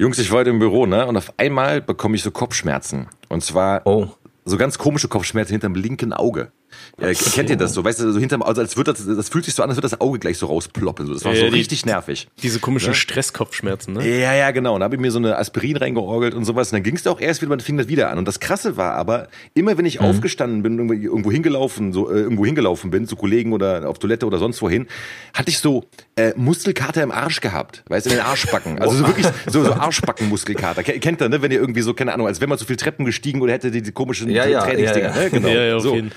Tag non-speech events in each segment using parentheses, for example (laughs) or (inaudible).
Jungs, ich war heute im Büro, ne? Und auf einmal bekomme ich so Kopfschmerzen. Und zwar Oh. so ganz komische Kopfschmerzen hinterm linken Auge. Ja, kennt ihr das so? Weißt du, so hinterm, also als würde das, das fühlt sich so an, als würde das Auge gleich so rausploppen. So. Das war Ja, so die- richtig nervig. Diese komischen Stresskopfschmerzen, ne? Ja, ja, genau. Und da habe ich mir so eine Aspirin reingeorgelt und sowas. Und dann ging es auch erst wieder, dann fing das wieder an. Und das Krasse war aber, immer wenn ich aufgestanden bin, irgendwo, irgendwo hingelaufen, so äh, irgendwo hingelaufen bin, zu Kollegen oder auf Toilette oder sonst wohin, hatte ich so äh, Muskelkater im Arsch gehabt. Weißt du, in den Arschbacken. Also so wirklich so, so Arschbacken-Muskelkater. Ke- Kennt ihr, ne? Wenn ihr irgendwie so, keine Ahnung, als wenn man so viel Treppen gestiegen oder hätte die, die komischen Ja, ja, Trainingsdinger. ja, ja. Ne? Genau. Ja, ja, auf so. jeden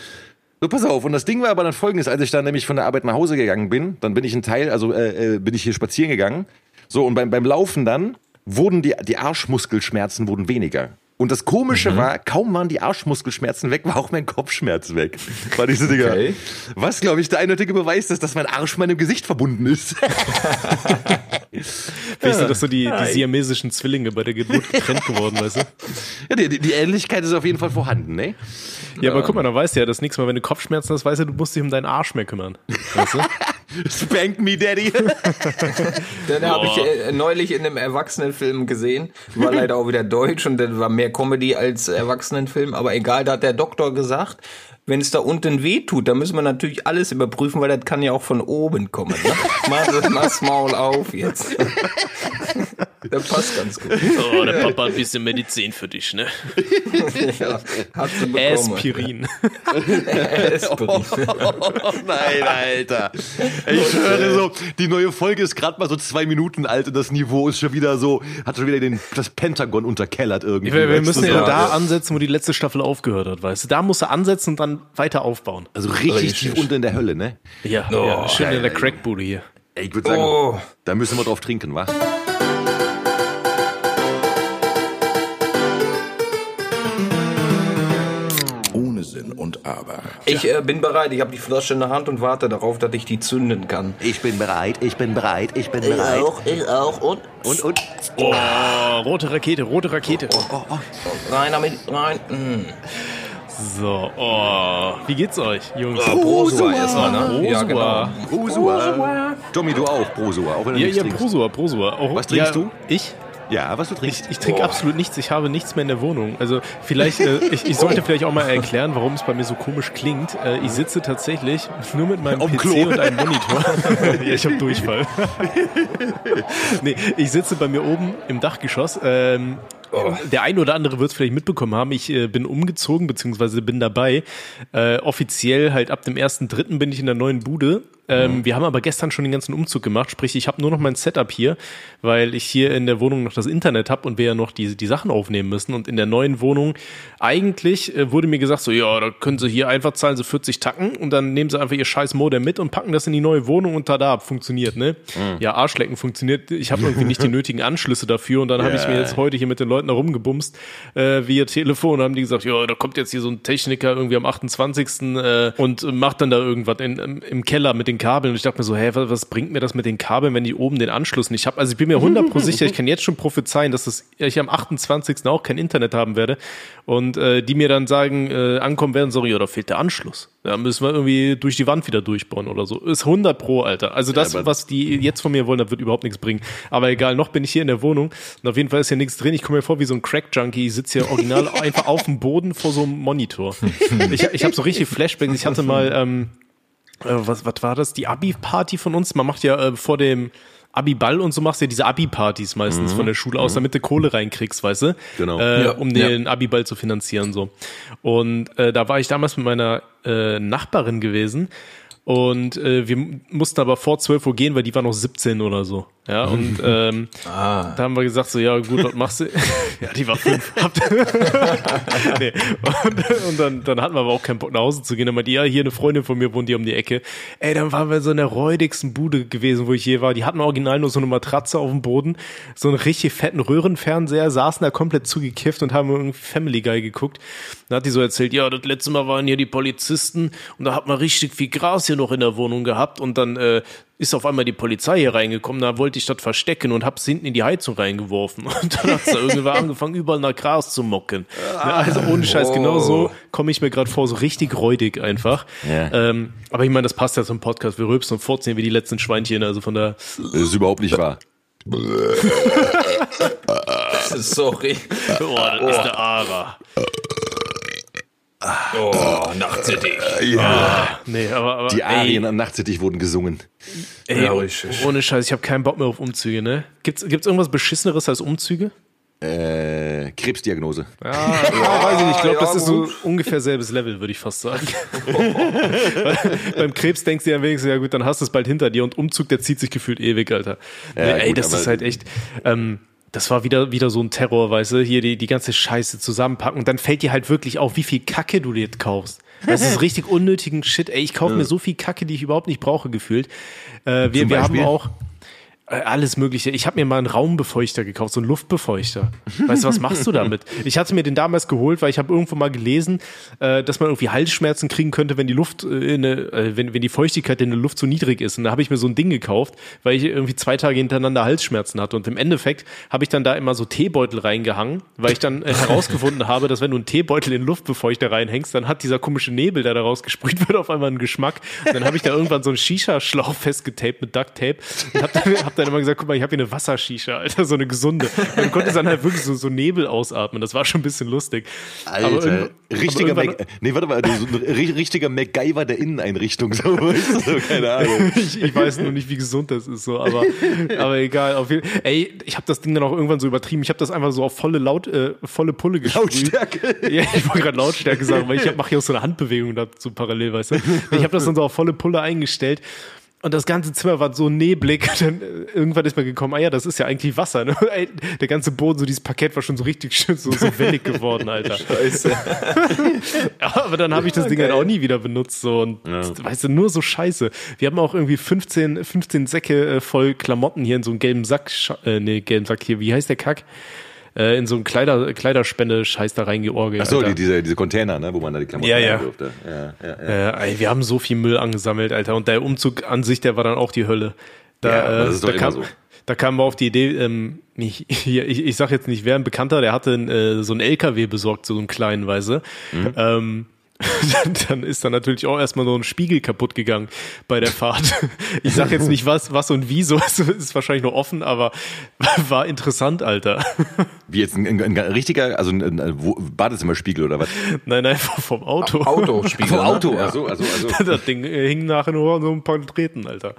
So, pass auf. Und das Ding war aber dann folgendes, als ich dann nämlich von der Arbeit nach Hause gegangen bin, dann bin ich ein Teil, also äh, äh, bin ich hier spazieren gegangen. So, und beim, beim Laufen dann wurden die, die Arschmuskelschmerzen wurden weniger. Und das Komische Mhm. war, kaum waren die Arschmuskelschmerzen weg, war auch mein Kopfschmerz weg. War diese Dinger. Okay. Was, glaube ich, der eindeutige Beweis ist, dass mein Arsch meinem Gesicht verbunden ist. (laughs) Weißt du, dass so die, die siamesischen Zwillinge bei der Geburt getrennt geworden, weißt du? ja, die, die, Ähnlichkeit ist auf jeden Fall vorhanden, ne? Ja, aber guck mal, dann weißt du ja, das nächste Mal, wenn du Kopfschmerzen hast, weißt du, du musst dich um deinen Arsch mehr kümmern. Weißt du? (laughs) Spank me, Daddy. (laughs) Den habe ich äh, neulich in einem Erwachsenenfilm gesehen. War leider auch wieder deutsch und das war mehr Comedy als Erwachsenenfilm. Aber egal, da hat der Doktor gesagt, wenn es da unten weh tut, dann müssen wir natürlich alles überprüfen, weil das kann ja auch von oben kommen. Ne? (laughs) Mach das Maul auf jetzt. Das passt ganz gut. (laughs) Oh, der Papa hat ein bisschen Medizin für dich, ne? Ja, hat sie bekommen. Aspirin. (laughs) Aspirin. Oh (laughs) nein, Alter. Ich höre so, die neue Folge ist gerade mal so zwei Minuten alt und das Niveau ist schon wieder so, hat schon wieder den, das Pentagon unterkellert irgendwie. Wir, wir müssen ja da ansetzen, wo die letzte Staffel aufgehört hat, weißt du? Da musst du ansetzen und dann weiter aufbauen. Also richtig tief unten in der Hölle, ne? Ja, Oh, ja schön geil, in der. Crackbude hier. Ey, ich würde sagen, Oh. da müssen wir drauf trinken, wa? Aber. Ich äh, bin bereit. Ich habe die Flasche in der Hand und warte darauf, dass ich die zünden kann. Ich bin bereit, ich bin bereit, ich bin bereit. ich auch. Und Und, und? Oh, rote Rakete, rote Rakete. rein damit, rein. Mm. So, oh. Wie geht's euch, Jungs? Prosua erstmal, ne? Ja, genau. Prosua. Tommy, du auch, Prosua, auch wenn du Ja, nichts ja, trinkst. Prosua, Prosua. Auch, Was trinkst ja, du? Ich? Ja, was du Ich, trinkst? ich trinke absolut nichts, ich habe nichts mehr in der Wohnung. Also vielleicht, äh, ich, ich sollte (laughs) vielleicht auch mal erklären, warum es bei mir so komisch klingt. Äh, ich sitze tatsächlich nur mit meinem Auf PC Klo. und einem Monitor. (laughs) ja, ich habe Durchfall. (laughs) nee, ich sitze bei mir oben im Dachgeschoss. Ähm, Der ein oder andere wird es vielleicht mitbekommen haben. Ich äh, bin umgezogen, beziehungsweise bin dabei. Äh, offiziell halt ab dem 1.3. bin ich in der neuen Bude. Ähm, Wir haben aber gestern schon den ganzen Umzug gemacht. Sprich, ich habe nur noch mein Setup hier, weil ich hier in der Wohnung noch das Internet habe und wir ja noch die, die Sachen aufnehmen müssen. Und in der neuen Wohnung, eigentlich äh, wurde mir gesagt, so, ja, da können Sie hier einfach zahlen Sie 40 Tacken und dann nehmen Sie einfach Ihr scheiß Modem mit und packen das in die neue Wohnung und tada, funktioniert, ne? Ja, Arschlecken funktioniert. Ich habe (laughs) irgendwie nicht die nötigen Anschlüsse dafür und dann habe ich mir jetzt heute hier mit den Leuten herumgebumst äh, via Telefon und haben die gesagt, ja, da kommt jetzt hier so ein Techniker irgendwie am 28. Äh, und macht dann da irgendwas in, im, Keller mit den Kabeln. Und ich dachte mir so, hä, was, was bringt mir das mit den Kabeln, wenn ich oben den Anschluss nicht habe? Also ich bin mir 100 pro sicher, ich kann jetzt schon prophezeien, dass das, ich am 28. auch kein Internet haben werde und äh, die mir dann sagen, äh, ankommen werden, so, ja, da fehlt der Anschluss. Da müssen wir irgendwie durch die Wand wieder durchbauen oder so. Ist 100 pro, Alter. Also das, aber- was die jetzt von mir wollen, das wird überhaupt nichts bringen. Aber egal, noch bin ich hier in der Wohnung und auf jeden Fall ist hier nichts drin. Ich komme mir vor wie so ein Crack-Junkie. Ich sitze hier original (laughs) einfach auf dem Boden vor so einem Monitor. Ich, ich habe so richtig Flashbacks. Ich hatte mal, ähm, äh, was, was war das? Die Abi-Party von uns. Man macht ja äh, vor dem Abi-Ball und so machst du ja diese Abi-Partys meistens von der Schule aus, damit du Kohle reinkriegst, weißt du? Genau. Äh, Ja, um ja. den Abi-Ball zu finanzieren, so. Und äh, da war ich damals mit meiner äh, Nachbarin gewesen. Und äh, wir mussten aber vor 12 Uhr gehen, weil die war noch 17 oder so. Ja, (laughs) und ähm, da haben wir gesagt, so, ja gut, was machst du? (laughs) ja, die war fünf. (laughs) nee. Und, und dann, dann hatten wir aber auch keinen Bock nach Hause zu gehen. Dann meinte die, ja, hier eine Freundin von mir wohnt hier um die Ecke. Ey, dann waren wir so in der räudigsten Bude gewesen, wo ich je war. Die hatten original nur so eine Matratze auf dem Boden, so einen richtig fetten Röhrenfernseher, saßen da komplett zugekifft und haben irgendwie Family Guy geguckt. Dann hat die so erzählt, ja, das letzte Mal waren hier die Polizisten und da hat man richtig viel Gras hier noch in der Wohnung gehabt und dann äh, ist auf einmal die Polizei hier reingekommen, da wollte ich das verstecken und hab's hinten in die Heizung reingeworfen. (laughs) Und dann hat's da irgendwann (laughs) angefangen, überall nach Gras zu mocken. Ja, also ohne Scheiß, genau so komme ich mir gerade vor, so richtig räudig einfach. Ja. Ähm, aber ich meine, das passt ja zum Podcast. Wir rülpsen und fortziehen wie die letzten Schweinchen, also von der Das ist überhaupt nicht wahr. (laughs) Sorry. Oh, das ist der Ara. Oh, Nachtcity. Nee, aber, aber Die ey, Arien am Nachtzittich wurden gesungen. ey, Ja, richtig. ohne Scheiß, ich habe keinen Bock mehr auf Umzüge, ne? Gibt's, gibt's irgendwas beschisseneres als Umzüge? Äh, Krebsdiagnose. Ja, weiß ich nicht. Ich glaube, das ja, ist so ungefähr selbes Level, würde ich fast sagen. (laughs) Beim Krebs denkst du ja wenigstens, ja gut, dann hast du es bald hinter dir und Umzug, der zieht sich gefühlt ewig, Alter. Ja, nee, ey, gut, das ist halt echt. Ähm, das war wieder, wieder so ein Terror, weißt du, hier die, die ganze Scheiße zusammenpacken und dann fällt dir halt wirklich auf, wie viel Kacke du dir kaufst. Das ist (laughs) richtig unnötigen Shit. Ey, ich kaufe mir so viel Kacke, die ich überhaupt nicht brauche, gefühlt. Äh, wir, Zum wir haben auch alles Mögliche. Ich habe mir mal einen Raumbefeuchter gekauft, so einen Luftbefeuchter. Weißt du, was machst du damit? (laughs) Ich hatte mir den damals geholt, weil ich habe irgendwo mal gelesen, äh, dass man irgendwie Halsschmerzen kriegen könnte, wenn die Luft, äh, äh, wenn, wenn die Feuchtigkeit in der Luft so niedrig ist. Und da habe ich mir so ein Ding gekauft, weil ich irgendwie zwei Tage hintereinander Halsschmerzen hatte. Und im Endeffekt habe ich dann da immer so Teebeutel reingehangen, weil ich dann äh, herausgefunden habe, dass wenn du einen Teebeutel in Luftbefeuchter reinhängst, dann hat dieser komische Nebel, der da rausgesprüht wird, auf einmal einen Geschmack. Und dann habe ich da irgendwann so einen Shisha-Schlauch festgetaped mit Duct-Tape und habe dann, hab dann immer gesagt, guck mal, ich habe hier eine Wassershisha, Alter, so eine gesunde. Und dann konnte es dann halt wirklich so, so Nebel ausatmen. Das war schon ein bisschen lustig. Alter, richtiger Mac, nee, warte mal, so ein ri- richtiger MacGyver der Inneneinrichtung, so, (laughs) weißt du, keine Ahnung. (laughs) ich, ich weiß nur nicht, wie gesund das ist, so, aber, aber egal. Auf jeden, ey, ich habe das Ding dann auch irgendwann so übertrieben. Ich habe das einfach so auf volle Laut, äh, volle Pulle gesprüht. Lautstärke. Ja, ich wollte gerade Lautstärke sagen, weil ich mache hier auch so eine Handbewegung dazu parallel, weißt du. Ich habe das dann so auf volle Pulle eingestellt. Und das ganze Zimmer war so neblig. (laughs) Dann äh, irgendwann ist mir gekommen, ah ja, das ist ja eigentlich Wasser. Ne? (laughs) Ey, der ganze Boden, so dieses Parkett war schon so richtig (laughs) schön, so, so wellig geworden, Alter. Scheiße. Ja, aber dann habe ich das Ding halt auch nie wieder benutzt. So. Und weißt du, nur so scheiße. Wir haben auch irgendwie 15, 15 Säcke äh, voll Klamotten hier in so einem gelben Sack, äh, nee, gelben Sack hier, wie heißt der Kack? Äh, in so einen Kleider, Kleiderspende-Scheiß da reingeorgelt. Ach so, die, diese, diese Container, ne, wo man da die Klamotten Ja, ja. durfte. Ja, ja, ja. Äh, ey, wir haben so viel Müll angesammelt, Alter. Und der Umzug an sich, der war dann auch die Hölle. Da, Ja, äh, da, kam, so. da kamen wir auf die Idee, ähm, ich, (laughs) ich, ich sag jetzt nicht, wer ein Bekannter, der hatte äh, so einen LKW besorgt, so einen kleinen, Weise. Mhm. Ähm, dann, (laughs) dann ist da natürlich auch erstmal so ein Spiegel kaputt gegangen bei der Fahrt. (laughs) Ich sag jetzt nicht was, was und wieso, es ist wahrscheinlich noch offen, aber (laughs) war interessant, Alter. Wie jetzt ein, ein, ein richtiger, also ein, ein Badezimmerspiegel oder was? Nein, nein, vom Auto. Autospiegel. Vom ne? Auto, Ja. also, also, also. Das Ding äh, hing nachher nur an so ein paar Treten, Alter.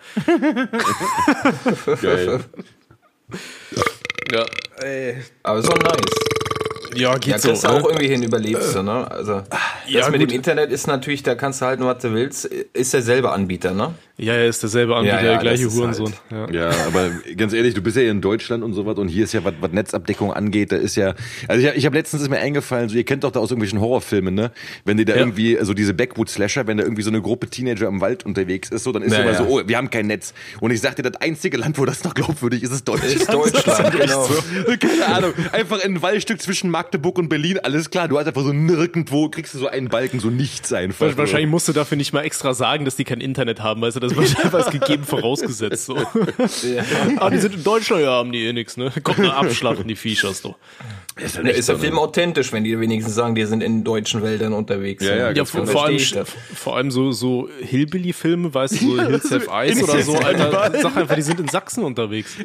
Geil. Ja, Aber so nice. Ja geht Ja, so. ne? auch irgendwie hin, überlebst du, ne? Also, das Ja, mit gut. dem Internet ist natürlich, da kannst du halten, was du willst, ist derselbe Anbieter, ne? Ja, er ist derselbe Anbieter, Ja, ja, der gleiche das Hurensohn. halt- Ja. Ja, aber ganz ehrlich, du bist ja hier in Deutschland und so was und hier ist ja, was, was Netzabdeckung angeht, da ist ja, also ich, hab- ich habe letztens ist mir eingefallen, so ihr kennt doch da aus irgendwelchen Horrorfilmen, ne? Wenn die da Ja. irgendwie, so diese Backwood-Slasher, wenn da irgendwie so eine Gruppe Teenager im Wald unterwegs ist, so, dann ist Ja, immer ja. so, oh, wir haben kein Netz. Und ich sag dir, das einzige Land, wo das noch glaubwürdig ist, ist Deutschland. Ist Deutschland, (laughs) Das genau. so. Keine Ahnung, einfach ein Waldstück zwischen Magdeburg und Berlin, alles klar, du hast einfach so nirgendwo, kriegst du so einen Balken, so nichts einfach. Wahrscheinlich musst du dafür nicht mal extra sagen, dass die kein Internet haben, weißt du, das wird (laughs) einfach als gegeben vorausgesetzt. So. Ah, die sind in Deutschland, ja, haben die eh nix, ne? Kommt mal abschlachten, die Viechers, doch. Ist, Ja, ist der Film authentisch, wenn die wenigstens sagen, die sind in deutschen Wäldern unterwegs. Ja, ja, Ja, vor, genau. vor, allem, vor allem so, so Hillbilly-Filme, weißt du, so (laughs) Hills Have Eyes oder so, Alter. Sag einfach, die sind in Sachsen unterwegs. (laughs)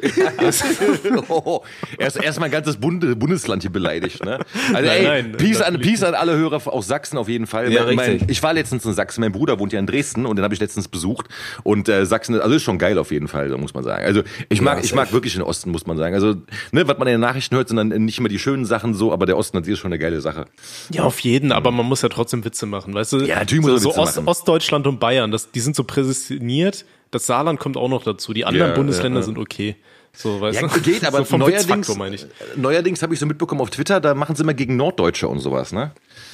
Oh, erst erst mal ein ganzes Bund, Bundesland hier beleidigt, ne? Also Nein, ey, nein, Peace, an, Peace an alle Hörer aus Sachsen auf jeden Fall. Ja, mein, ich war letztens in Sachsen, mein Bruder wohnt ja in Dresden und den habe ich letztens besucht und äh, Sachsen, also ist schon geil auf jeden Fall, muss man sagen. Also ich mag, Ja, ich mag wirklich den Osten, muss man sagen. Also ne, was man in den Nachrichten hört, sind dann nicht immer die schönen Sachen so, aber der Osten an sich ist schon eine geile Sache. Ja, auf jeden, aber man muss ja trotzdem Witze machen, weißt du? Ja, natürlich so, muss so Witze Ost, machen. Ostdeutschland und Bayern, das, die sind so präsentiert. Das Saarland kommt auch noch dazu. Die anderen Ja, Bundesländer ja, ja. sind okay. So, weißt Ja, du? geht, (laughs) aber so neuerdings, Witzfaktor meine ich. neuerdings habe ich so mitbekommen auf Twitter, da machen sie immer gegen Norddeutsche und sowas, ne?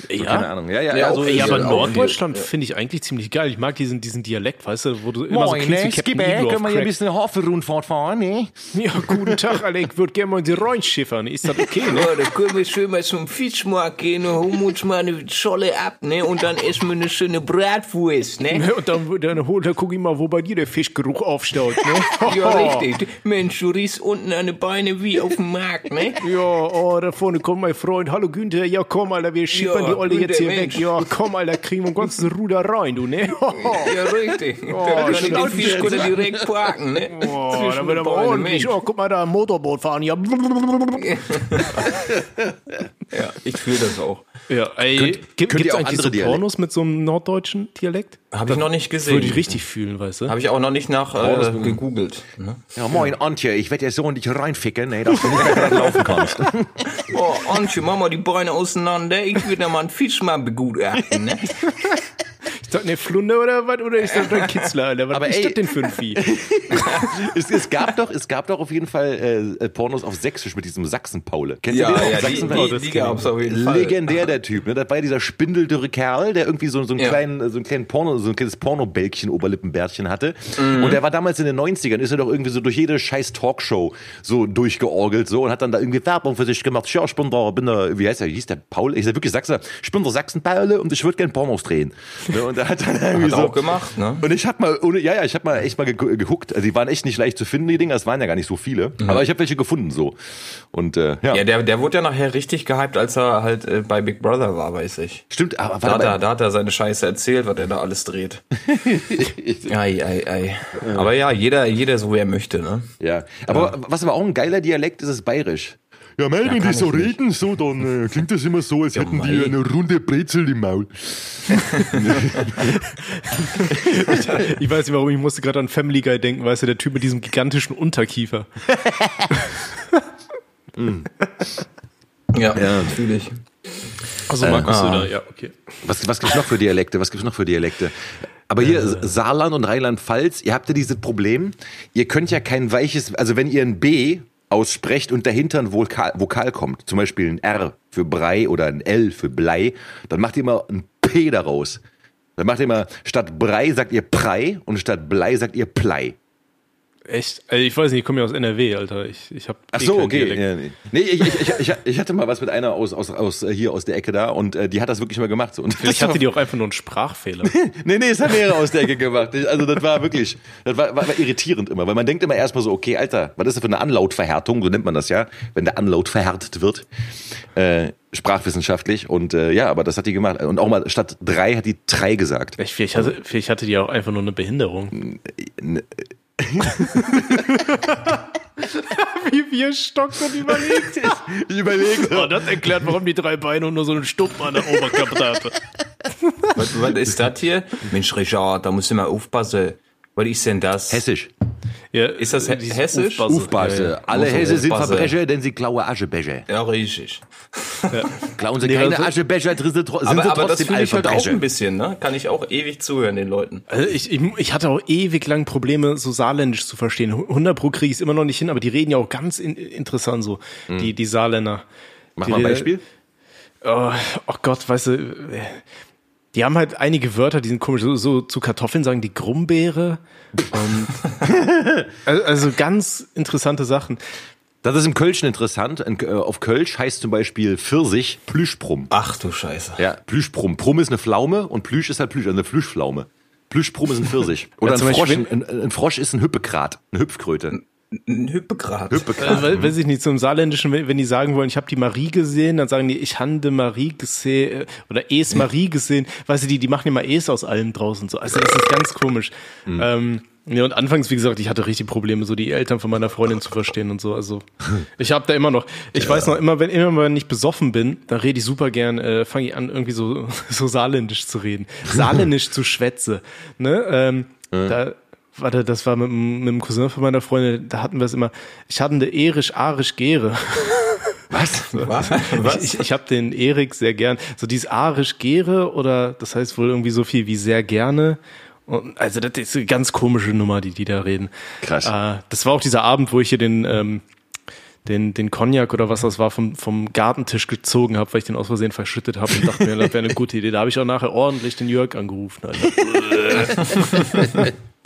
So, Ja? Keine Ahnung. Ja, ja, Ja, also, aber Ja, auch Norddeutschland finde ich eigentlich ziemlich geil. Ich mag diesen, diesen Dialekt, weißt du, wo du immer so Moin, klingst wie ne? Captain Iglo auf können wir hier ein bisschen Haferrundfahrt fahren, ne? Ja, guten (laughs) Tag, Alter, ich würde gerne mal in die Rhein schiffern. Ist das okay, ne? Ja, da können wir schön mal zum Fischmarkt gehen und holen uns mal eine Scholle ab, ne? Und dann essen wir eine schöne Bratwurst, ne? Und dann, dann, hol- dann guck ich mal, wo bei dir der Fischgeruch aufstaut, ne? (laughs) Ja, richtig. Mensch, du riechst unten an den Beine wie auf dem Markt, ne? (laughs) Ja, oh, da vorne kommt mein Freund. Hallo Günther, ja komm, Alter, wir schippern Ja, die Olle jetzt hier Günther, weg. Mensch. Ja, komm, Alter, kriegen wir ein ganzes Ruder rein, du, ne? (laughs) Ja, richtig. da kann ich den Fischkutter direkt parken, ne? Oh, Zwischen da wird den aber ordentlich. Mensch. Oh, guck mal da, ein Motorboot fahren. Ja, (laughs) Ja, ich fühle das auch. ja ey, Könnt- gibt es eigentlich andere so? Pornos mit so einem norddeutschen Dialekt? Habe ich noch nicht gesehen. Würde ich richtig fühlen, weißt du? Habe ich auch noch nicht nach äh, gegoogelt. Ne? Ja, moin Antje, ich werde jetzt so in dich reinficken, ey, dass (laughs) du nicht mehr gerade laufen kannst. (laughs) Oh, Antje, mach mal die Beine auseinander. Ich will da mal einen Fisch mal begutachten. Ne? (laughs) Ist das eine Flunde oder was? Oder ist das ein (laughs) Kitzler, Alter? Was Aber ist ey- das denn für ein Vieh? (laughs) es, es, gab doch, es gab doch auf jeden Fall äh, Pornos auf Sächsisch mit diesem Sachsen-Paule. Kennt Ja, ihr den? ja, die, Sachsen-Paule? die, die gab's auf jeden Fall. Legendär der Typ, ne? Das war ja dieser spindeldürre Kerl, der irgendwie so, so einen Ja. kleinen, so einen kleinen Porno, so ein kleines Pornobälkchen Oberlippenbärtchen hatte. Mhm. Und der war damals in den 90ern, ist er doch irgendwie so durch jede scheiß Talkshow so durchgeorgelt so und hat dann da irgendwie Werbung für sich gemacht. Ja, ich bin da, bin da, wie heißt er, hieß der Paul? Ich sag wirklich Sachsen, ich bin der Sachsen-Paule und ich würde gerne Pornos drehen. Ne? Und (laughs) hat dann irgendwie Hat so, auch gemacht, ne? und ich hab mal, ohne, ja, ja, ich hab mal echt mal ge- geguckt. Also die waren echt nicht leicht zu finden, die Dinger. Es waren ja gar nicht so viele. Aber ich habe welche gefunden so. Und äh, ja, Ja, der, der wurde ja nachher richtig gehypt, als er halt äh, bei Big Brother war, weiß ich. stimmt. Aber Da warte hat, er, da hat er seine Scheiße erzählt, was er da alles dreht. (laughs) ei, ei, ei. Aber ja, jeder, jeder so, wer möchte, ne? ja. Aber was aber auch ein geiler Dialekt ist, ist bayerisch. Ja, mei, wenn kann die so ich nicht. reden, so, dann (laughs) äh, klingt das immer so, als hätten mei. die eine runde Brezel im Maul. (laughs) Ich weiß nicht warum, ich musste gerade an Family Guy denken, weißt du, der Typ mit diesem gigantischen Unterkiefer. (laughs) Ja, ja. natürlich. Also Markus ah. Söder, ja, okay. Was, was gibt's noch für Dialekte? Was gibt's noch für Dialekte? Aber hier, Saarland und Rheinland-Pfalz, ihr habt ja dieses Problem, ihr könnt ja kein weiches, also wenn ihr ein B aussprecht und dahinter ein Vokal, Vokal kommt, zum Beispiel ein R für Brei oder ein L für Blei, dann macht ihr immer ein P daraus. Dann macht ihr immer, statt Brei sagt ihr Prei und statt Blei sagt ihr Plei. Echt? Also ich weiß nicht, ich komme ja aus NRW, Alter. Ich, ich hab Ach eh so, keinen okay. Ja, nee, nee ich, ich, ich, ich, hatte mal was mit einer aus, aus, aus äh, hier aus der Ecke da und äh, die hat das wirklich mal gemacht. So. Und Vielleicht hatte die auch einfach nur einen Sprachfehler. (laughs) Nee, nee, es haben mehrere aus der Ecke gemacht. Also das war wirklich, das war, war, war irritierend immer, weil man denkt immer erstmal so, okay, Alter, was ist das für eine Anlautverhärtung, so nennt man das ja, wenn der Anlaut verhärtet wird, äh, sprachwissenschaftlich und äh, ja, aber das hat die gemacht und auch mal statt drei hat die drei gesagt. Vielleicht, vielleicht, hatte, vielleicht hatte die auch einfach nur eine Behinderung. (laughs) Wie wir stockt und überlegt. (laughs) Ich überlege. Oh, das erklärt, warum die drei Beine und nur so einen Stumpen an der Oberkappe hatte. Was, was ist das hier? Mensch, Richard, da musst du mal aufpassen. Was ist denn das? Hessisch. Ja, Ist das he- dieses hessisch? Aufpasse. Ja, ja. Alle Muss man Hesse sind. Verbrecher, denn sie klauen Aschebecher. Ja, richtig. (laughs) Klauen sie Nee, keine also- Aschebecher, sind sie, tro- sind Aber, aber das trotzdem fühle ich halt auch ein bisschen, ne? Kann ich auch ewig zuhören den Leuten. Also ich, ich, ich hatte auch ewig lang Probleme, so saarländisch zu verstehen. 100 pro kriege ich es immer noch nicht hin, aber die reden ja auch ganz in, interessant so, die, die Saarländer. Mach die mal ein Beispiel. Oh, oh Gott, weißt du, äh, die haben halt einige Wörter, die sind komisch. So, so zu Kartoffeln sagen die Grumbeere. (laughs) Und, also, ganz interessante Sachen. Das ist im Kölschen interessant. In, äh, auf Kölsch heißt zum Beispiel Pfirsich Plüschbrumm. Ach du Scheiße. Ja, Plüschbrumm. Prumm ist eine Pflaume und Plüsch ist halt Plüsch, also eine Plüschpflaume. Plüschbrumm ist ein Pfirsich. Oder Ja, ein, Frosch, ein, ein Frosch ist ein Hüppekrat, eine Hüpfkröte. Hüppekrat. Also, weil, weiß ich nicht, zum Saarländischen, wenn, wenn die sagen wollen, ich habe die Marie gesehen, dann sagen die, ich hande Marie gesehen äh, oder es Marie gesehen. Weißt du, die, die machen immer es aus allem draußen so. Also das ist ganz komisch. Ähm, ja, und anfangs, wie gesagt, ich hatte richtig Probleme, so die Eltern von meiner Freundin zu verstehen und so. Also (laughs) ich habe da immer noch, ich weiß noch, immer wenn, immer wenn ich besoffen bin, dann rede ich super gern, äh, fange ich an, irgendwie so, (laughs) so saarländisch zu reden. (laughs) Saarländisch zu schwätze. Ne? Ähm, Da, warte, das war mit, mit dem Cousin von meiner Freundin, da hatten wir es immer, ich hatte eine Erisch, Arisch, Gere. (laughs) Was? Was? Ich, ich, ich habe den Erik sehr gern. So dieses Arisch Gere oder das heißt wohl irgendwie so viel wie sehr gerne. Und, also das ist eine ganz komische Nummer, die die da reden. Krass. Äh, das war auch dieser Abend, wo ich hier den ähm, den den Cognac oder was das war vom vom Gartentisch gezogen habe, weil ich den aus Versehen verschüttet habe und dachte mir, das wäre eine gute Idee. Da habe ich auch nachher ordentlich den Jörg angerufen. (laughs)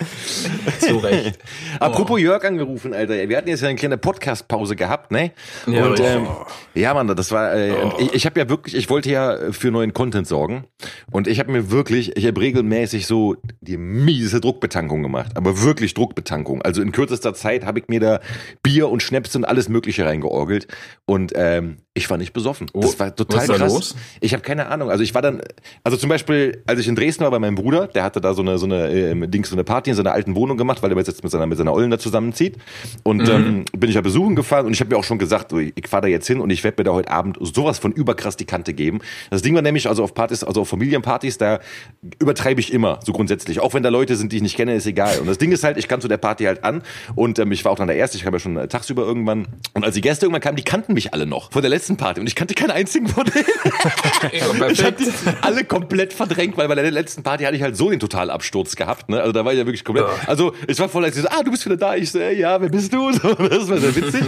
(laughs) Zu Recht. (laughs) Apropos Jörg angerufen, Alter. Wir hatten jetzt ja eine kleine Podcast-Pause gehabt, ne? Ja, und ähm, ja, Mann, das war. Äh, und ich, ich habe ja wirklich, ich wollte ja für neuen Content sorgen und ich habe mir wirklich, ich habe regelmäßig so die miese Druckbetankung gemacht, aber wirklich Druckbetankung. Also in kürzester Zeit habe ich mir da Bier und Schnäpse und alles Mögliche reingeorgelt und ähm, ich war nicht besoffen. das war total krass. los? Ich habe keine Ahnung. Also ich war dann, also zum Beispiel, als ich in Dresden war bei meinem Bruder, der hatte da so eine so eine ähm, Dings, so eine Party in seiner alten Wohnung gemacht, weil er jetzt mit seiner mit seiner Ollen da zusammenzieht. Und ähm, bin ich ja besuchen gefahren und ich habe mir auch schon gesagt, ich, ich fahre da jetzt hin und ich werde mir da heute Abend sowas von überkrass die Kante geben. Das Ding war nämlich also auf Partys, also auf Familienpartys, da übertreibe ich immer so grundsätzlich. Auch wenn da Leute sind, die ich nicht kenne, ist egal. Und das Ding ist halt, ich kam zu der Party halt an und ähm, ich war auch dann der Erste. Ich kam ja schon äh, tagsüber irgendwann. Und als die Gäste irgendwann kamen, die kannten mich alle noch von der letzten Party und ich kannte keinen einzigen von denen. (laughs) Ja, Ich habe perfekt. die alle komplett verdrängt, weil bei der letzten Party hatte ich halt so den Totalabsturz gehabt. Ne? Also da war ich ja wirklich komplett. Also ich war voll, als ich so, ah, du bist wieder da. Ich so, ja, wer bist du? (laughs) So, das war sehr witzig.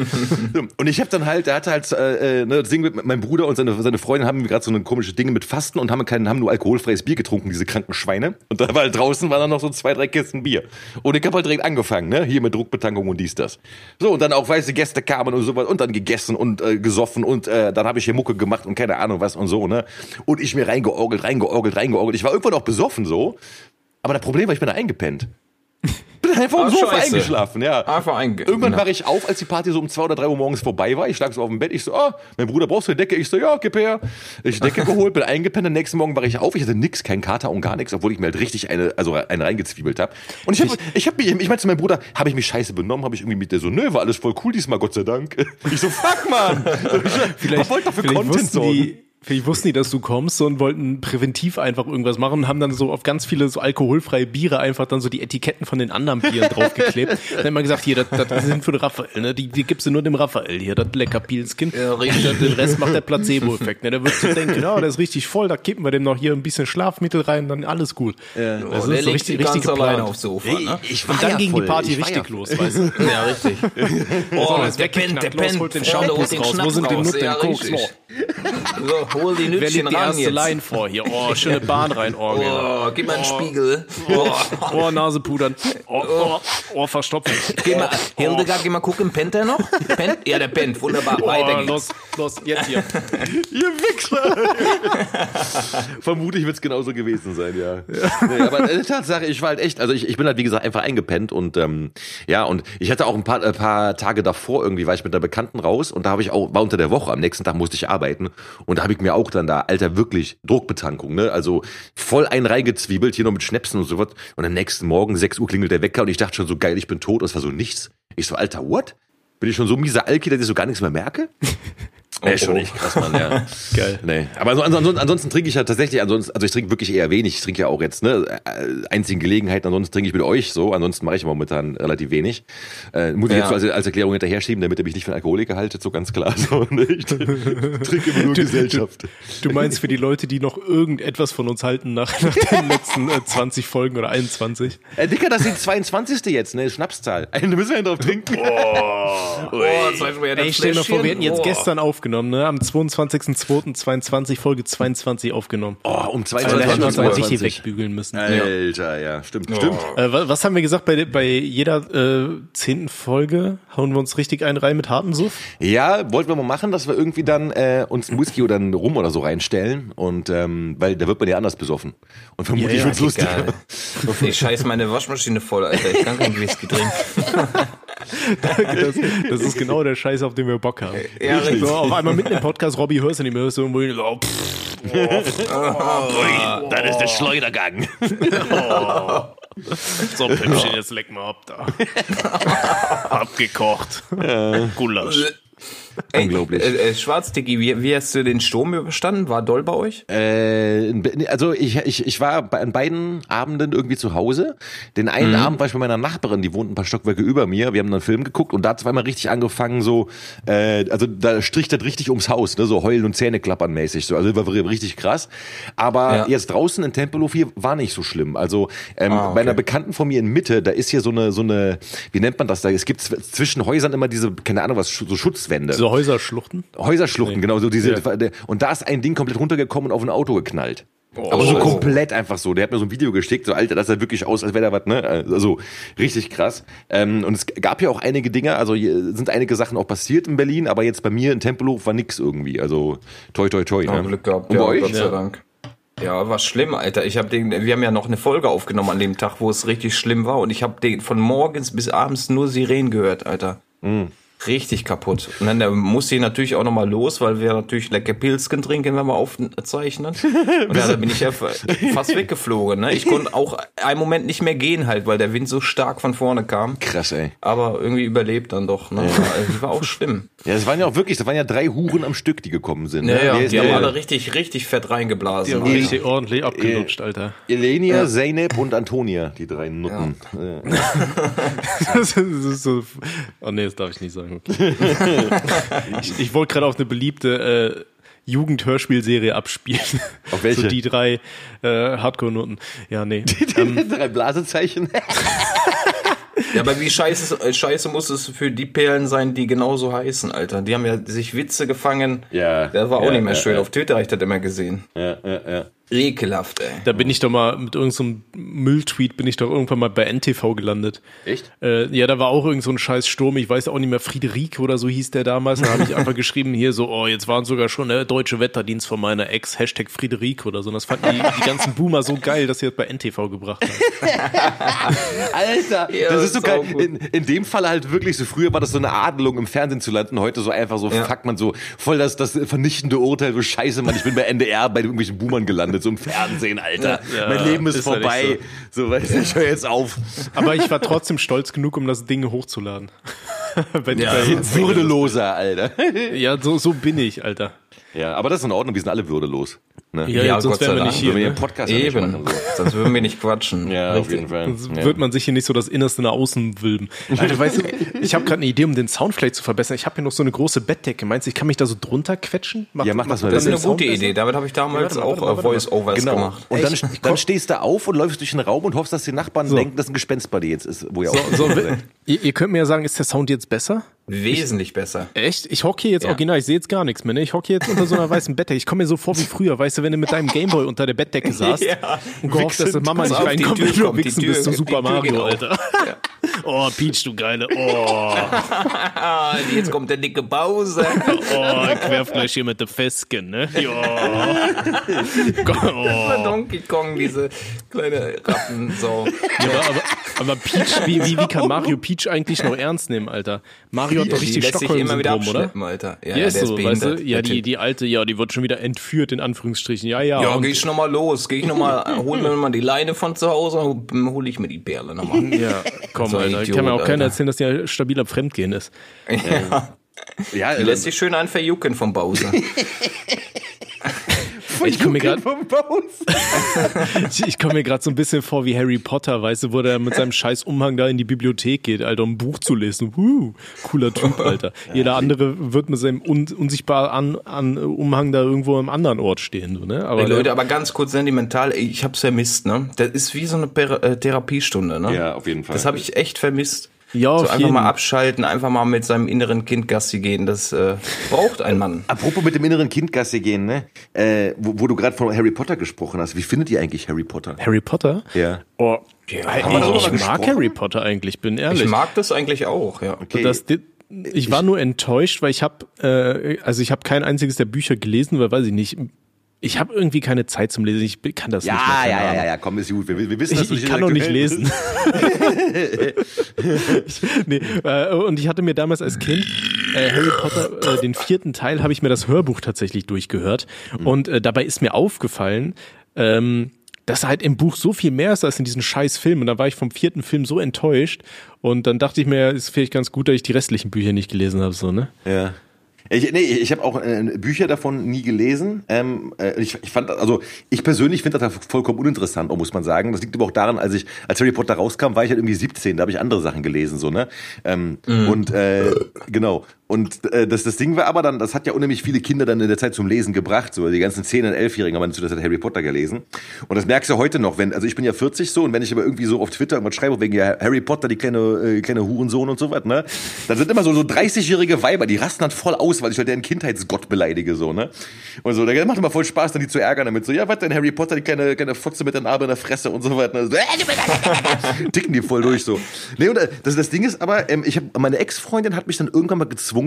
Und ich habe dann halt, der hatte halt äh, äh, ne, das Ding mit mein Bruder und seine, seine Freundin haben gerade so eine komische Dinge mit Fasten und haben keinen, haben nur alkoholfreies Bier getrunken, diese kranken Schweine. Und da war halt draußen waren dann noch so zwei, drei Kisten Bier. Und ich habe halt direkt angefangen, ne? Hier mit Druckbetankung und dies, das. So, und dann auch weiße Gäste kamen und sowas und dann gegessen und äh, gesoffen und äh, dann habe ich hier Mucke gemacht und keine Ahnung was und so, ne? Und ich mir reingeorgelt, reingeorgelt, reingeorgelt. Ich war irgendwann auch besoffen so. Aber das Problem war, ich bin da eingepennt. Bin einfach Ah, Sofa scheiße. eingeschlafen, ja. Einfach einge- Irgendwann war ich auf, als die Party so um zwei oder drei Uhr morgens vorbei war. Ich lag so auf dem Bett. Ich so, ah, mein Bruder, brauchst du eine Decke? Ich so, ja, gib her. Ich Decke (laughs) geholt, bin eingepennt. Am nächsten Morgen war ich auf. Ich hatte nix, kein Kater und gar nichts, obwohl ich mir halt richtig eine, also eine reingezwiebelt habe. Und ich habe, ich habe mich, ich meinte zu meinem Bruder, habe ich mich scheiße benommen? Habe ich irgendwie mit der so, nö, war alles voll cool diesmal, Gott sei Dank. (laughs) Ich so, fuck, man. (laughs) Ich wollte doch für vielleicht Content die, vielleicht wussten die, dass du kommst so, und wollten präventiv einfach irgendwas machen und haben dann so auf ganz viele so alkoholfreie Biere einfach dann so die Etiketten von den anderen Bieren (laughs) draufgeklebt. Dann haben wir gesagt, hier, das, das sind für den Raphael, ne? Die, die gibst du nur dem Raphael hier, das lecker Pilzkin. Ja, richtig. Den Rest macht der Placebo-Effekt. Ne? Der wird so denken, ja, der ist richtig voll, da kippen wir dem noch hier ein bisschen Schlafmittel rein, dann alles gut. Ja. Das Oh, der ist so richtig, ganz richtig alleine geplant. aufs Sofa, ne? Ich Und dann ja ging voll. die Party Ich richtig ja los, weißt du? (laughs) Ja, richtig. (laughs) Oh, jetzt der pennt, der pennt. holt den holt den raus. Wo sind die. Nutten, Ja? So, hol die Wer Nütchen legt die ran erste jetzt. Line vor hier? Oh, (laughs) schöne Bahn rein, Orgel. Oh, gib mal einen Spiegel. Oh. Oh, Nase pudern. Oh, oh, oh verstopfen. Geh mal, Hildegard, geh mal gucken, pennt der noch? Pennt? Ja, der pennt. Wunderbar, weiter Oh, geht's. los, los, jetzt hier. (laughs) Ihr Wichser! (laughs) Vermutlich wird es genauso gewesen sein, ja. Nee, aber äh, Tatsache, ich war halt echt, also ich, ich bin halt wie gesagt einfach eingepennt und ähm, ja, und ich hatte auch ein paar, ein paar Tage davor irgendwie, war ich mit einer Bekannten raus und da habe ich auch, war unter der Woche, am nächsten Tag musste ich arbeiten und da habe ich mir auch dann da, Alter, wirklich Druckbetankung, ne? Also voll einen reingezwiebelt, hier noch mit Schnäpsen und so was. Und am nächsten Morgen, 6 Uhr klingelt der Wecker und ich dachte schon so geil, ich bin tot. Es war so nichts. Ich so, Alter, what? Bin ich schon so mieser Alki, dass ich so gar nichts mehr merke? (laughs) Nee, ist schon echt krass, Mann, ja. (laughs) Geil. Nee. Aber so, ansonsten, ansonsten trinke ich ja tatsächlich, ansonsten, also ich trinke wirklich eher wenig. Ich trinke ja auch jetzt, ne, äh, einzigen Gelegenheiten, ansonsten trinke ich mit euch so, ansonsten mache ich momentan relativ wenig. Äh, muss ich Ja. jetzt so als, als Erklärung hinterher schieben, damit ihr mich nicht für einen Alkoholiker haltet, so ganz klar. (laughs) So, ne? Ich (laughs) trinke immer nur Gesellschaft. Du meinst für die Leute, die noch irgendetwas von uns halten nach, nach den letzten äh, 20 Folgen oder 21? Äh, Dicker, das ist die 22. jetzt, ne, Schnapszahl. Da müssen wir ja drauf trinken. Oh, das war schon wieder das Ey, stell dir mal vor, wir hätten jetzt gestern aufgenommen, ne? Am 22.02.22, Folge 22 aufgenommen. Oh, um Also, da hätten wir 22. richtig wegbügeln müssen. Alter, ja, stimmt, stimmt. Äh, wa- was haben wir gesagt bei, bei jeder äh, zehnten Folge? Hauen wir uns richtig einen rein mit hartem Suff? Ja, wollten wir mal machen, dass wir irgendwie dann äh, uns einen Whisky oder einen Rum oder so reinstellen und ähm, weil da wird man ja anders besoffen und vermutlich Ja, ja, wird's. Egal. Ich scheiß meine Waschmaschine voll, Alter. Ich kann keinen Whisky trinken. (laughs) Das, das ist genau der Scheiß, auf den wir Bock haben. Ja, richtig. So, auf einmal mitten im Podcast, Robby hörst du nicht mehr, hörst du irgendwo, so, pff, (laughs) Dann ist der Schleudergang. (laughs) so Püppchen, jetzt leck mal ab da. (laughs) Abgekocht. Gulasch. Ey, Unglaublich. Äh, äh, Schwarzdicky, wie, wie hast du den Sturm überstanden? War doll bei euch? Äh, also ich, ich, ich war bei, an beiden Abenden irgendwie zu Hause. Den einen Abend war ich bei meiner Nachbarin, die wohnt ein paar Stockwerke über mir. Wir haben dann einen Film geguckt und da hat zweimal richtig angefangen, so, äh, also da strich das richtig ums Haus, ne, so heulen und Zähne klappern mäßig. So. Also war richtig krass. Aber Ja. jetzt draußen in Tempelhof hier war nicht so schlimm. Also ähm, Ah, okay. bei einer Bekannten von mir in Mitte, da ist hier so eine, so eine, wie nennt man das da? Es gibt zw- zwischen Häusern immer diese, keine Ahnung was, so Schutzwände. So Häuserschluchten. Häuserschluchten, genau so diese. Und da ist ein Ding komplett runtergekommen und auf ein Auto geknallt. Aber so komplett einfach so. Der hat mir so ein Video geschickt, so Alter, das sah wirklich aus, als wäre da was, ne? Also richtig krass. Ähm, und es gab ja auch einige Dinge, also hier sind einige Sachen auch passiert in Berlin, aber jetzt bei mir in Tempelhof war nix irgendwie. Also toi toi toi. Ja, ne? Glück gehabt, Und ja, bei euch? Gott sei Dank. Ja, war schlimm, Alter. Ich habe den, wir haben ja noch eine Folge aufgenommen an dem Tag, wo es richtig schlimm war und ich habe den von morgens bis abends nur Sirenen gehört, Alter. Richtig kaputt. Und dann äh, musste ich natürlich auch nochmal los, weil wir natürlich lecker Pilzken trinken, wenn wir aufzeichnen. (laughs) Und ja, da bin ich ja fa- fast weggeflogen. Ne? Ich konnte auch einen Moment nicht mehr gehen halt, weil der Wind so stark von vorne kam. Krass, ey. Aber irgendwie überlebt dann doch. Ne? Also, war auch schlimm. Ja, es waren ja auch wirklich, das waren ja drei Huren am Stück, die gekommen sind. Ne? Ja, ja, die haben der? alle richtig, richtig fett reingeblasen. Die haben richtig ordentlich abgelutscht, Alter. Elenia, Zeynep und Antonia, die drei Nutten. (laughs) Das ist so, oh nee, das darf ich nicht sagen. Okay. (laughs) ich ich wollte gerade auf eine beliebte äh, Jugendhörspielserie abspielen. Auf welche? So die drei äh, Hardcore-Noten. Ja, nee. (laughs) ähm, (laughs) drei Blasezeichen. Ja, aber wie scheiße, scheiße muss es für die Perlen sein, die genauso heißen, Alter. Die haben ja sich Witze gefangen. Ja, Das war auch ja, nicht mehr ja, schön. ja. Auf Twitter habe ich das immer gesehen. ja, ja, ja. Ekelhaft, ey. da bin ich doch mal mit irgendeinem Mülltweet bin ich doch irgendwann mal bei NTV gelandet. Echt? Äh, ja, da war auch irgend so ein scheiß Sturm, ich weiß auch nicht mehr, Friederike oder so hieß der damals. Da habe ich (laughs) einfach geschrieben, hier so, oh, jetzt waren sogar schon der deutsche Wetterdienst von meiner Ex, Hashtag Friederike oder so. Und das fanden die, die ganzen Boomer so geil, dass sie das bei NTV gebracht haben. (laughs) Alter, (laughs) Ja, das ist so geil. In, in dem Fall halt wirklich so, früher war das so eine Adelung im Fernsehen zu landen, heute so einfach so, Ja. fuck man so, voll das, das vernichtende Urteil, so scheiße, man, ich bin bei NDR bei irgendwelchen Boomern gelandet, so im Fernsehen, Alter. Ja, mein Leben ist, ist vorbei. echt So, weißt du, ich höre jetzt auf. Aber ich war trotzdem stolz genug, um das Ding hochzuladen. (laughs) Wenn Ja. Würdeloser, Alter. ja so, so bin ich, Alter. Ja, aber das ist in Ordnung, wir sind alle würdelos. Ne? Ja, Ja, sonst Gott wären sei wir nicht Dank. hier. Ne? ja Eben. machen, so. Sonst würden wir nicht quatschen. Ja, auf jeden Fall. Sonst Ja. wird man sich hier nicht so das Innerste nach außen wölben. Alter, weißt du, (laughs) ich habe gerade eine Idee, um den Sound vielleicht zu verbessern. Ich habe hier noch so eine große Bettdecke. Meinst du, ich kann mich da so drunter quetschen? Macht- Ja, mach das mal. Das ist eine Sound gute besser? Idee. Damit habe ich damals warte auch warte äh, warte mal. Voice-Overs Genau. gemacht. Und dann, dann stehst du auf und läufst durch den Raum und hoffst, dass die Nachbarn denken, dass ein Gespenst bei dir jetzt ist, wo ihr auch So, so, ihr, ihr könnt mir ja sagen, ist der Sound jetzt besser? Wesentlich besser. Echt? Ich hocke hier jetzt Ja. original, ich sehe jetzt gar nichts mehr. Ne? Ich hocke hier jetzt unter so einer weißen Bettdecke. Ich komme mir so vor wie früher, weißt du, wenn du mit deinem Gameboy unter der Bettdecke (laughs) saßt Ja. und gehofft, dass Wichsen. Mama nicht reinkommt, wenn du Wichsen bist, so die Super (laughs) geht Mario. Alter. (laughs) Oh, Peach, du geile. Oh, jetzt kommt der dicke Bowser. oh, Querfleisch hier mit der Fesken, ne? Ja. oh. Donkey Kong, diese kleine Rattensau. Ja, aber, aber, aber Peach, wie, wie, wie kann Mario Peach eigentlich noch ernst nehmen, Alter? Mario hat doch Die richtig Stockholm-Syndrom, oder? Alter. Ja, Ja, ja, ist der so, ist weißt du? Ja, die, die alte, ja, die wird schon wieder entführt, in Anführungsstrichen. Ja, ja. Ja, und- geh ich noch mal los. Geh ich noch mal, (laughs) hol mir mal die Leine von zu Hause und hol ich mir die Perle noch mal. (laughs) Ja, komm, So ein Alter. Idiot, Kann mir auch keiner erzählen, dass der stabiler Fremdgehen ist. (laughs) Ja. Ja, Die lässt sich schön einen verjucken vom Bowser. (laughs) Ich komme mir gerade (laughs) ich, mir so ein bisschen vor wie Harry Potter, weißt du, wo der mit seinem scheiß Umhang da in die Bibliothek geht, Alter, um ein Buch zu lesen. Uh, cooler Typ, (laughs) Alter. Jeder andere wird mit seinem un, unsichtbar an, an Umhang da irgendwo am anderen Ort stehen, so, ne? Aber Ey, Leute, aber ganz kurz sentimental, ich hab's vermisst, ne? Das ist wie so eine äh, Therapiestunde, ne? Ja, auf jeden Fall. Das habe ich echt vermisst. Ja, so einfach jeden. mal abschalten, einfach mal mit seinem inneren Kind Gassi gehen, das äh, braucht ein Mann. (laughs) Apropos mit dem inneren Kindgasse gehen, ne? Äh, wo, wo du gerade von Harry Potter gesprochen hast. Wie findet ihr eigentlich Harry Potter? Harry Potter? Ja. Oh, Ja, darüber ich mag gesprochen? Harry Potter eigentlich, bin ehrlich. Ich mag das eigentlich auch, ja. Okay. Das, ich war nur enttäuscht, weil ich habe, äh, also ich habe kein einziges der Bücher gelesen, weil weiß ich nicht, ich habe irgendwie keine Zeit zum Lesen. Ich kann das ja, nicht. mehr, ja, ja, ja, ja, komm, ist gut. Wir, wir wissen, dass Ich, du ich nicht kann noch nicht lesen. (laughs) nee, äh, und ich hatte mir damals als Kind äh, Harry Potter, äh, den vierten Teil, habe ich mir das Hörbuch tatsächlich durchgehört. Und äh, dabei ist mir aufgefallen, ähm, dass halt im Buch so viel mehr ist als in diesen scheiß Film. Und da war ich vom vierten Film so enttäuscht. Und dann dachte ich mir, ist vielleicht ganz gut, dass ich die restlichen Bücher nicht gelesen habe, so, ne? Ja. Ich, nee, ich habe auch äh, Bücher davon nie gelesen. Ähm, äh, ich, ich fand, also ich persönlich finde das vollkommen uninteressant, muss man sagen. Das liegt aber auch daran, als ich, als Harry Potter rauskam, war ich halt irgendwie 17, da habe ich andere Sachen gelesen, so, ne? Ähm, Und äh, genau. Und äh, das, das Ding war aber dann, das hat ja unheimlich viele Kinder dann in der Zeit zum Lesen gebracht. So die ganzen 10- und 11-Jährigen haben zu der Zeit Harry Potter gelesen. Und das merkst du heute noch, wenn, also ich bin ja 40 so und wenn ich aber irgendwie so auf Twitter irgendwas schreibe, wegen ja Harry Potter, die kleine, äh, kleine Hurensohn und so was, ne? Dann sind immer so, so 30-jährige Weiber, die rasten dann voll aus, weil ich halt deren Kindheitsgott beleidige, so, ne? Und so, da macht immer voll Spaß, dann die zu ärgern damit. So, ja, was denn, Harry Potter, die kleine, kleine Fotze mit der Narbe in der Fresse und so weiter. Ne? So, (laughs) äh, ticken die voll durch so. Nee, und äh, das, das Ding ist aber, ähm, ich habe meine Ex-Freundin hat mich dann irgendwann mal gezwungen,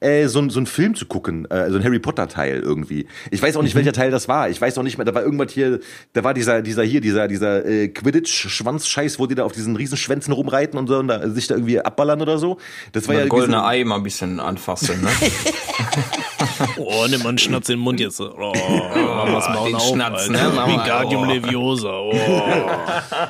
äh, so, so einen Film zu gucken, äh, so ein Harry Potter Teil irgendwie. Ich weiß auch nicht, mhm. welcher Teil das war. Ich weiß auch nicht mehr, da war irgendwas hier, da war dieser, dieser hier, dieser, dieser äh, Quidditch-Schwanzscheiß, wo die da auf diesen Riesenschwänzen rumreiten und so und da, sich da irgendwie abballern oder so. Das war ja goldene Ei mal ein bisschen anfassen, ne? (laughs) oh, nimm mal einen Schnatz in den Mund jetzt. Oh, (laughs) oh Mamas Maul auf, Schnatz, ne? Wingardium oh. Leviosa. Oh. (laughs)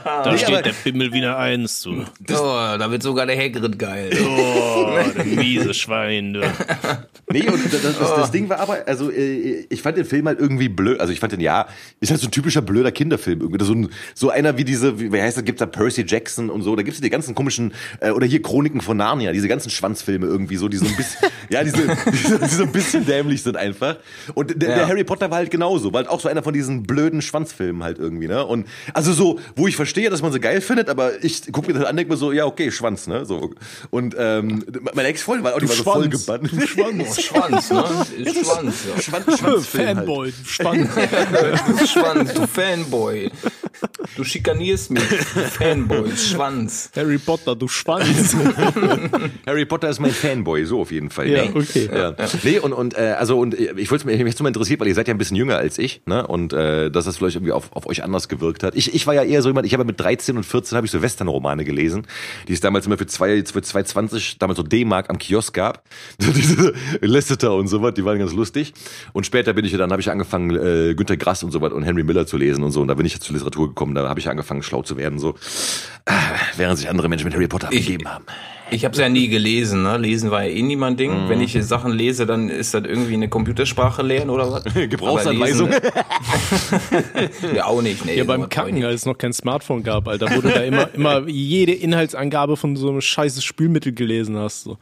Da nee, steht der Bimmel wieder eins. Du. Oh, da wird sogar der Hagrid geil. Oh, der miese Schwein. Du. (laughs) Nee, und das, das, das, Ding war aber, also äh, ich fand den Film halt irgendwie blöd. Also ich fand den, ja, ist halt so ein typischer blöder Kinderfilm. Irgendwie so, ein, so einer wie diese, wie heißt das, gibt's da Percy Jackson und so. Da gibt's die ganzen komischen, äh, oder hier Chroniken von Narnia, diese ganzen Schwanzfilme irgendwie so, die so ein bisschen, (laughs) ja, diese, diese, die so ein bisschen dämlich sind einfach. Und der, ja. der Harry Potter war halt genauso, war halt auch so einer von diesen blöden Schwanzfilmen halt irgendwie, ne? Und also so, wo ich verstehe, dass man sie geil findet, aber ich gucke mir das an, denke mir so, ja, okay, Schwanz, ne? So. Und ähm, meine Ex-Freundin war auch die war so voll gebannt. Schwanz. Schwanz, ne? Schwanz, ja. Schwanz, Schwanz Fanboy, halt. Schwanz. du Schwanz, du Fanboy. Du schikanierst mich, Fanboy, (laughs) Schwanz. Harry Potter, du Schwanz. (laughs) Harry Potter ist mein Fanboy, so auf jeden Fall. Ja, nee. okay. Ja. Nee, und, und äh, also und ich wollte mich jetzt mal interessiert, weil ihr seid ja ein bisschen jünger als ich, ne? Und äh, dass das vielleicht irgendwie auf, auf euch anders gewirkt hat. Ich, ich war ja eher so jemand, ich habe mit 13 und 14 habe ich so Western-Romane gelesen, die es damals immer für zwei, für 2,20 damals so D-Mark am Kiosk gab. (laughs) So diese Lasseter und so was, die waren ganz lustig. Und später bin ich ja dann, habe ich angefangen, äh, Günter Grass und so was und Henry Miller zu lesen und so. Und da bin ich jetzt zur Literatur gekommen, da habe ich angefangen, schlau zu werden, so. Äh, während sich andere Menschen mit Harry Potter abgegeben haben. Ich habe es ja nie gelesen, ne? Lesen war ja eh nie mein Ding. Mm. Wenn ich Sachen lese, dann ist das irgendwie eine Computersprache lernen oder was? (laughs) Gebrauchsanweisung? (laughs) ja, auch nicht, nee. Ja, beim Kacken, als es noch kein Smartphone gab, Alter, wo du da immer, immer jede Inhaltsangabe von so einem scheißes Spülmittel gelesen hast. So.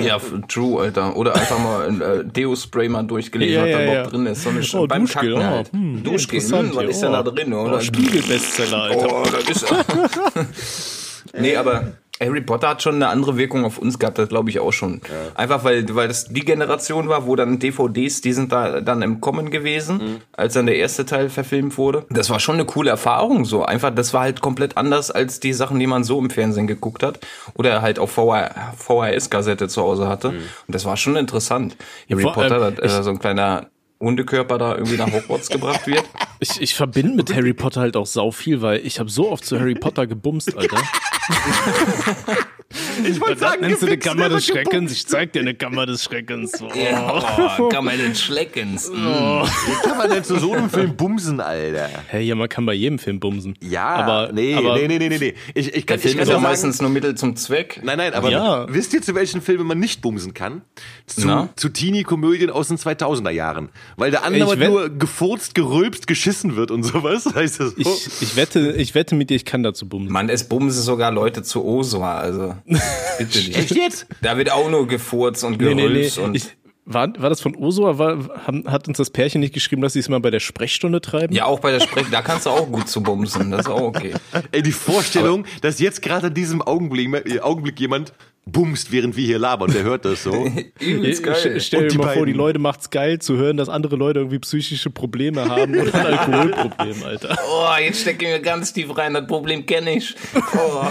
Ja, true, Alter. Oder einfach mal ein äh, Deo-Spray mal durchgelesen, ja, was ja, da überhaupt ja. drin ist. So eine oh, beim Duschgel, Kacken halt. Oh, hm, Duschgel, hm, was ist denn da drin? Oder? Oh, Spiegel-Bestseller, Alter. Oh, das ist... (laughs) nee, aber Harry Potter hat schon eine andere Wirkung auf uns gehabt, das glaube ich auch schon. Ja. Einfach weil, weil das die Generation war, wo dann DVDs, die sind da dann im Kommen gewesen, mhm. als dann der erste Teil verfilmt wurde. Das war schon eine coole Erfahrung so. Einfach, das war halt komplett anders als die Sachen, die man so im Fernsehen geguckt hat oder halt auf VHS-Kassette zu Hause hatte. Mhm. Und das war schon interessant. Harry Vor, Potter, äh, so ein kleiner Hundekörper da irgendwie nach Hogwarts gebracht wird. (laughs) Ich, ich verbinde mit Harry Potter halt auch sau viel, weil ich habe so oft zu Harry Potter gebumst, Alter. (laughs) Ich wollte sagen, nennst du eine Kammer des Schreckens? Ich zeig dir eine Kammer des Schreckens. Oh. Ja, oh, Kammer des Schreckens. Oh. Wie kann man denn zu so einem Film bumsen, Alter? Hey, ja, man kann bei jedem Film bumsen. Ja, aber nee, aber, nee, nee, nee, nee. Ich, ich kann, Der Film ich kann ist ja meistens nur Mittel zum Zweck. Nein, nein, aber ja. wisst ihr, zu welchen Filmen man nicht bumsen kann? Zu, zu Teenie-Komödien aus den 2000er Jahren. Weil der andere nur gefurzt, gerülpst, geschissen wird und sowas. (laughs) Heißt das so? ich, ich, wette, ich wette mit dir, ich kann dazu bumsen. Mann, es bumsen sogar Leute zu Oswa, also. (laughs) Bitte nicht. Echt jetzt? Da wird auch nur gefurzt und gerülpst nee, nee, nee. und. Ich, war, war das von Osua? War, haben, hat uns das Pärchen nicht geschrieben, dass sie es mal bei der Sprechstunde treiben? Ja, auch bei der Sprechstunde. Da kannst du auch gut zu bumsen. Das ist auch okay. Ey, die Vorstellung, Aber dass jetzt gerade in diesem Augenblick, Augenblick jemand bumst, während wir hier labern. Der hört das so. (laughs) Übelst geil. Stell dir mal beiden. vor, die Leute macht's geil zu hören, dass andere Leute irgendwie psychische Probleme haben oder ein (laughs) Alkoholproblem, Alter. Oh, jetzt stecke ich mir ganz tief rein. Das Problem kenne ich. Oh,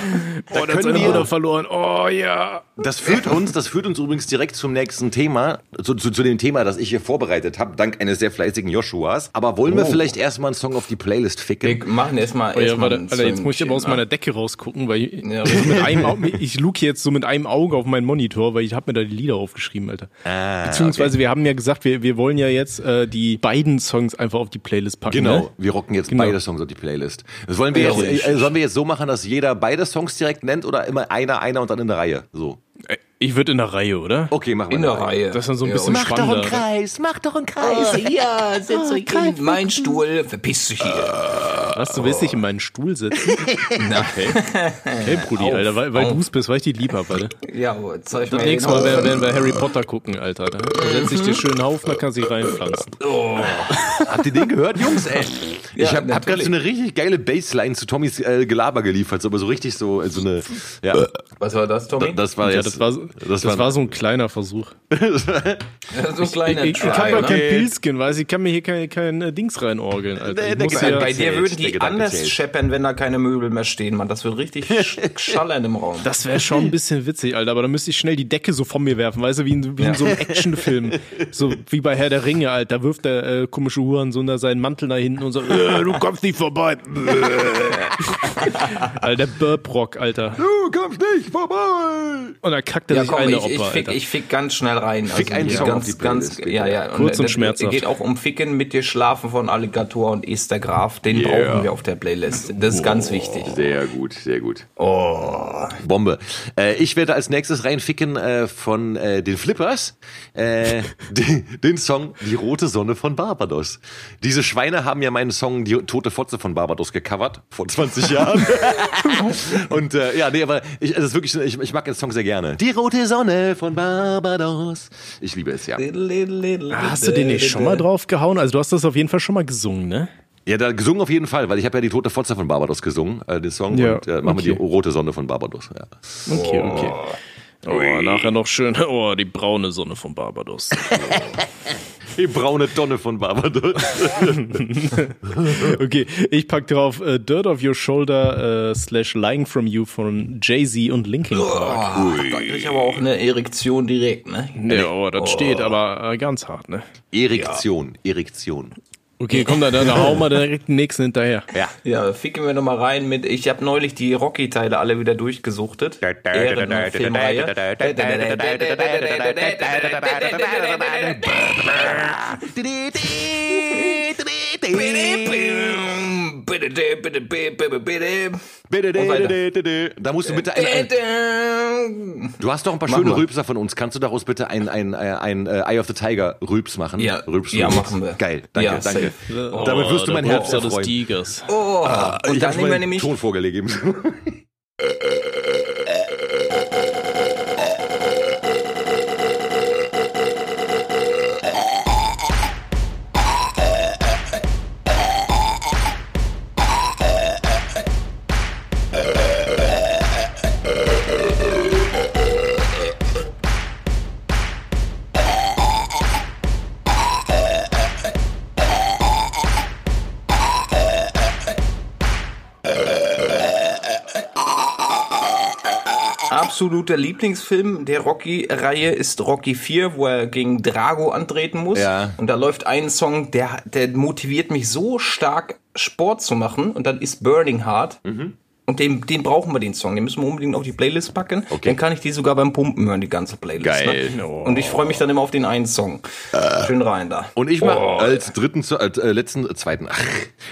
da oh, können wir Bruder verloren. Oh ja. Das führt uns, das führt uns übrigens direkt zum nächsten Thema, zu, zu, zu dem Thema, das ich hier vorbereitet habe, dank eines sehr fleißigen Joshuas. Aber wollen wir oh. vielleicht erstmal einen Song auf die Playlist ficken? Wir machen erstmal. Oh, ja, warte, Alter, jetzt muss ich aber aus meiner Decke rausgucken, weil ich, ja, so mit einem, (laughs) ich luke jetzt so mit einem einem Auge auf meinen Monitor, weil ich habe mir da die Lieder aufgeschrieben, Alter. Ah, Beziehungsweise okay. wir haben ja gesagt, wir, wir wollen ja jetzt äh, die beiden Songs einfach auf die Playlist packen. Genau, ne? wir rocken jetzt genau. beide Songs auf die Playlist. Das wollen wir jetzt, äh, sollen wir jetzt so machen, dass jeder beide Songs direkt nennt oder immer einer, einer und dann in der Reihe? So. Äh, Ich würde in der Reihe, oder? Okay, machen wir In der Reihe. Das ist dann so ein Ja, bisschen und- spannender. Kreis, mach doch einen Kreis. Oh, ja, setz euch in meinen Stuhl. Verpiss dich hier. Was, du willst dich in meinen Stuhl setzen? (laughs) Okay. Hey, Brudi, Auf, Alter, weil, weil du es bist, weil ich dich lieb hab, Alter. Ja, aber zeig Das mal nächste den Mal werden, werden wir Harry Potter gucken, Alter. Da setze ich dir schön auf, dann kannst du dich reinpflanzen. Habt ihr den gehört, Jungs? Ey, (laughs) Ja, ich habe hab gerade so eine richtig geile Bassline zu Tommys äh, Gelaber geliefert, so, aber so richtig so, äh, so eine, ja, Was war das, Tommy? das war Ja, jetzt, das war, das war so ein kleiner Versuch. (laughs) so ein kleiner ich ich, ich kann doch ne? kein Pilzkin, weiß ich, kann mir hier kein, kein äh, Dings reinorgeln, Alter. Nee, Ich der muss Gedanke ja, Bei dir würden der die anders zählt. scheppern, wenn da keine Möbel mehr stehen, Mann. Das wird richtig (laughs) sch schallern im Raum. das wäre schon ein bisschen witzig, Alter, aber dann müsste ich schnell die Decke so von mir werfen, weißt du, wie in, wie in so einem Actionfilm. So wie bei Herr der Ringe, Alter. Da wirft der äh, komische Hurensohn da seinen Mantel nach hinten und so, äh, du kommst nicht vorbei. (laughs) (laughs) Alter, der Burprock, Alter. du kommst nicht vorbei. Und dann kackt er Ja, sich komm, eine ich, ich, Opfer, fick, Alter. ich fick ganz schnell rein. Fick einen hier Song auf ganz, die Playlist, ganz, ja, ja. Kurz und schmerzhaft. geht auch um Ficken mit dir schlafen von Alligator und Esther Graf. Den brauchen wir auf der Playlist. Das ist ganz wichtig. Sehr gut, sehr gut. Oh. Bombe. Äh, ich werde als nächstes reinficken äh, von äh, den Flippers äh, (laughs) den, den Song Die rote Sonne von Barbados. Diese Schweine haben ja meinen Song Die tote Fotze von Barbados gecovert vor 20 Jahren. (laughs) Und äh, ja, nee, aber ich, das ist wirklich, ich, ich mag den Song sehr gerne. Die rote Sonne von Barbados. Ich liebe es, ja. Hast du den nicht schon mal drauf gehauen? Also du hast das auf jeden Fall schon mal gesungen, ne? Ja, da gesungen auf jeden Fall, weil ich habe ja die tote Fotze von Barbados gesungen, äh, den Song, Ja, und äh, machen wir die okay. rote Sonne von Barbados. Ja. Okay, okay. Oh, nachher noch schön, (laughs) oh, die braune Sonne von Barbados. (laughs) Die braune Tonne von Barbados. (laughs) Okay, ich pack drauf äh, Dirt of Your Shoulder äh, slash Lying From You von Jay-Z und Linkin Park. Da krieg ich aber auch eine Erektion direkt, ne? Ja, oh, das steht aber äh, ganz hart, ne? Erektion, Erektion. Okay, komm, da, da, da hau mal direkt den nächsten hinterher. Ja. Ja, ficken wir noch mal rein mit. Ich habe neulich die Rocky-Teile alle wieder durchgesuchtet. Da musst du bitte ein, ein Du hast doch ein paar Mach schöne mal. Rülpser von uns. Kannst du daraus bitte ein, ein, ein, ein äh, Eye of the Tiger Rülps machen? Ja, Rülps, ja, Rülps. machen wir. Geil, danke, Ja, danke. Safe. Damit wirst du mein Herz Rülpser des erfreuen. Tigers. Oh, und ich dann nehmen wir nämlich Ton vorgelegt. (laughs) absoluter Lieblingsfilm der Rocky-Reihe ist Rocky 4, wo er gegen Drago antreten muss. Ja. Und da läuft ein Song, der, der motiviert mich so stark, Sport zu machen. Und dann ist Burning Heart. Und den, den brauchen wir, den Song. Den müssen wir unbedingt auf die Playlist packen. Okay. Dann kann ich die sogar beim Pumpen hören, die ganze Playlist. Geil. Ne? Und ich freue mich dann immer auf den einen Song. Schön rein da. Und ich mache als dritten, als, äh, letzten, äh, zweiten, ach,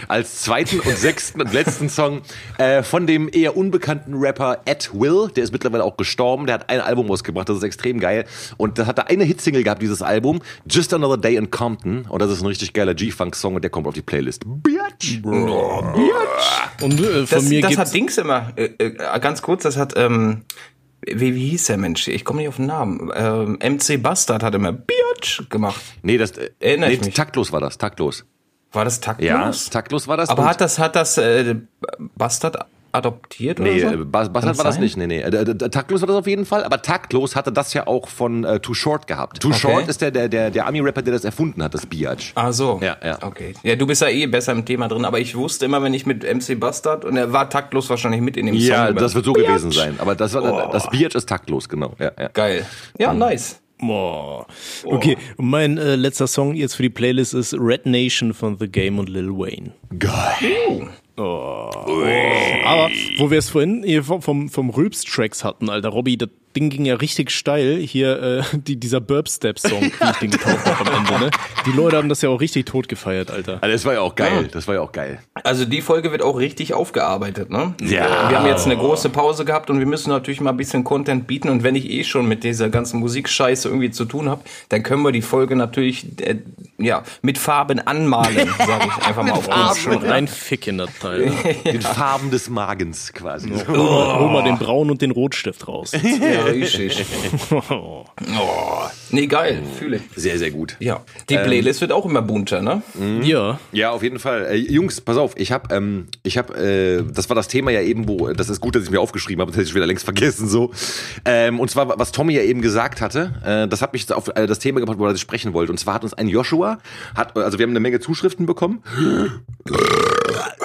als zweiten und sechsten und letzten Song äh, von dem eher unbekannten Rapper Ed Will. Der ist mittlerweile auch gestorben. Der hat ein Album rausgebracht, das ist extrem geil. Und das hat er eine Hitsingle gehabt, dieses Album. Just Another Day in Compton. Und das ist ein richtig geiler G-Funk-Song und der kommt auf die Playlist. Bitch. Und äh, von Das, mir das gibt's hat Dings immer, äh, äh, ganz kurz, das hat, ähm, wie, wie hieß der Mensch? Ich komme nicht auf den Namen. Ähm, MC Bastard hat immer Biatch gemacht. Nee, das, äh, Erinnere nee, ich mich. taktlos war das, taktlos. War das taktlos? Ja, taktlos war das. Aber hat das, hat das äh, Bastard adoptiert Nee, oder äh, so? Bas Kann Bassard war das nicht. Nee, nee. Äh, äh, äh, Taktlos war das auf jeden Fall, aber Taktlos hatte das ja auch von äh, Too Short gehabt. Too Short ist der, der, der, der Ami-Rapper, der das erfunden hat, das Biatch. Ah so. Ja, ja. Okay. Ja, du bist ja eh besser im Thema drin, aber ich wusste immer, wenn ich mit MC Bastard und er war taktlos wahrscheinlich mit in dem Song. Ja, das wird so Biatch. gewesen sein. Aber das war das Biatch ist taktlos, genau. Ja, ja. Geil. Ja, nice. Boah. Okay, und mein äh, letzter Song jetzt für die Playlist ist Red Nation von The Game und Lil Wayne. Geil. Aber wo wir es vorhin vom, vom, vom Rülps-Tracks hatten, Alter, Robby, das Ding ging ja richtig steil. Hier, äh, (laughs) die, dieser Burp-Step-Song, (laughs) wie ich den gekauft habe am Ende, ne? Die Leute haben das ja auch richtig tot gefeiert, Alter. Also das war ja auch geil. Das war ja auch geil. Also die Folge wird auch richtig aufgearbeitet, ne? Ja. Wir haben jetzt eine große Pause gehabt und wir müssen natürlich mal ein bisschen Content bieten. Und wenn ich eh schon mit dieser ganzen Musikscheiße irgendwie zu tun habe, dann können wir die Folge natürlich äh, ja mit Farben anmalen, (laughs) sage ich einfach mal auf Farben. Schon rein fick in das Teil. Den Farben des Magens quasi. Hol, mal, hol mal den Braun und den Rotstift raus. Ja, richtig. (laughs) Oh. Nee, geil, fühle ich. Sehr, sehr gut. Ja. Die Playlist wird auch immer bunter, ne? ja. Ja, auf jeden Fall. Äh, Jungs, pass auf, ich habe, ähm, ich habe, äh, das war das Thema ja eben, wo, das ist gut, dass ich mir aufgeschrieben habe, das hätte ich wieder längst vergessen so. Ähm, und zwar, was Tommy ja eben gesagt hatte, äh, das hat mich auf äh, das Thema gebracht, wo er sprechen wollte. Und zwar hat uns ein Joshua, hat, also wir haben eine Menge Zuschriften bekommen.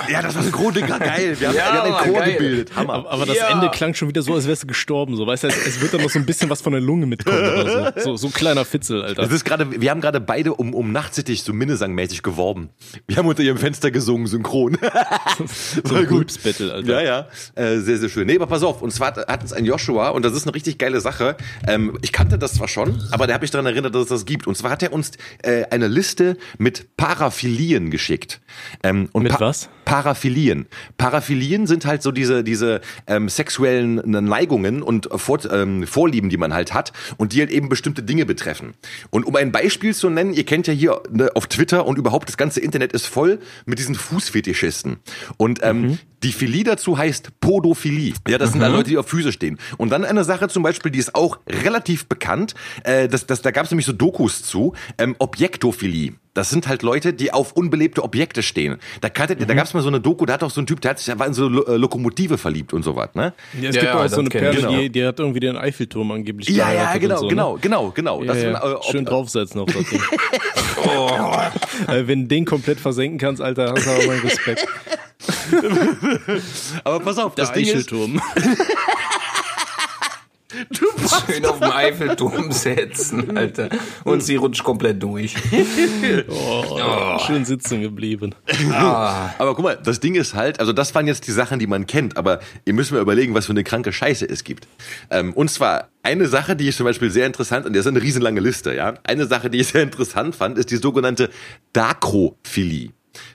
Ja, das war Synchrondinger, geil. Wir haben, Ja, wir haben Chor geil. gebildet. Hammer. Aber, aber das Ja. Ende klang schon wieder so, als wärst du gestorben. So, weißt du, es, es wird dann noch so ein bisschen was von der Lunge mitkommen oder so. So, so ein kleiner Fitzel, Alter. Das ist gerade, wir haben gerade beide um, um Nachtsittich so Minnesang-mäßig geworben. Wir haben unter ihrem Fenster gesungen, synchron. (laughs) so ein Rülpsbattle, Alter. Ja, ja, äh, sehr, sehr schön. Nee, aber pass auf, und zwar hat, uns ein Joshua, und das ist eine richtig geile Sache, ähm, ich kannte das zwar schon, aber der hat mich daran erinnert, dass es das gibt. Und zwar hat er uns äh, eine Liste mit Paraphilien geschickt. Ähm, und Mit was? Paraphilien. Paraphilien sind halt so diese, diese ähm, sexuellen Neigungen und Vor ähm, Vorlieben, die man halt hat und die halt eben bestimmte Dinge betreffen. Und um ein Beispiel zu nennen, ihr kennt ja hier ne, auf Twitter und überhaupt das ganze Internet ist voll mit diesen Fußfetischisten. Und ähm, die Philie dazu heißt Podophilie. Ja, das sind dann Leute, die auf Füße stehen. Und dann eine Sache zum Beispiel, die ist auch relativ bekannt, äh, das, das, da gab es nämlich so Dokus zu, ähm, Objektophilie. Das sind halt Leute, die auf unbelebte Objekte stehen. Da, kannte, da gab es mal so eine Doku, da hat auch so ein Typ, der hat sich war in so Lo äh, Lokomotive verliebt und sowas, ne? Ja, es Ja, gibt ja, auch so das eine. Perle, Genau. die, die hat irgendwie den Eiffelturm angeblich Ja, ja, genau, so, genau, Ne? genau, genau. Ja, Das ja. äh, Schön draufsetzen auf das Ding. (laughs) (laughs) äh, wenn du den komplett versenken kannst, Alter, hast du aber meinen Respekt. (laughs) Aber pass auf, das Der Ding ist, Eichelturm. (laughs) Schön auf dem Eiffelturm setzen, Alter. Und sie rutscht komplett durch. (laughs) Oh, Schön sitzen geblieben. aber guck mal, das Ding ist halt, also das waren jetzt die Sachen, die man kennt, aber ihr müsst mal überlegen, was für eine kranke Scheiße es gibt. Ähm, und zwar eine Sache, die ich zum Beispiel sehr interessant, und das ist eine riesenlange Liste, ja. Eine Sache, die ich sehr interessant fand, ist die sogenannte Dakrophilie.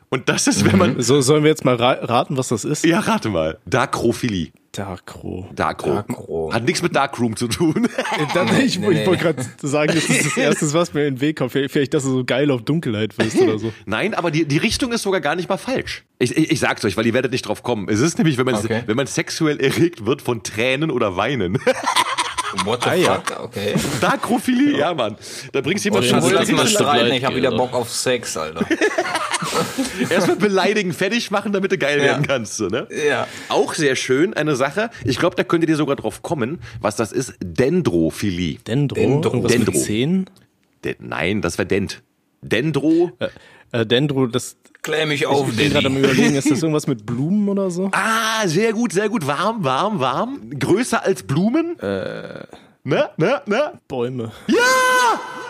Und das ist, wenn man, So, sollen wir jetzt mal ra raten, was das ist? ja, rate mal, Dakrophilie. Darkro. Darkro. Darkro. Hat nichts mit Darkroom zu tun. Dann, ich nee, ich wollte gerade sagen, das ist das Erste, was mir in den Weg kommt. Vielleicht, vielleicht, dass du so geil auf Dunkelheit wirst oder so. (laughs) Nein, aber die, die Richtung ist sogar gar nicht mal falsch. Ich, ich, ich sag's euch, weil ihr werdet nicht drauf kommen. Es ist nämlich, wenn man, Okay. wenn man sexuell erregt wird von Tränen oder Weinen. (laughs) What the Ah, ja. fuck? Okay. Darkrophilie, ja, Mann. Da bringst du Oh, jemand schon lass mal streiten, ich habe wieder Bock auf Sex, Alter. (laughs) erstmal beleidigen, fertig machen, damit du geil Ja. werden kannst. So, ne? Ja. Auch sehr schön, eine Sache. Ich glaube, da könntet ihr sogar drauf kommen, was das ist. Dendrophilie. Dendro, Dendro. Dendro. mit Zehen. De nein, das wäre Dent. Dendro. Äh, Dendro, das Klär mich auf, ich bin gerade am überlegen, ist das (laughs) irgendwas mit Blumen oder so? Ah, sehr gut, sehr gut. Warm, warm, warm. Größer als Blumen. Äh. Ne, ne, ne? Bäume. Ja!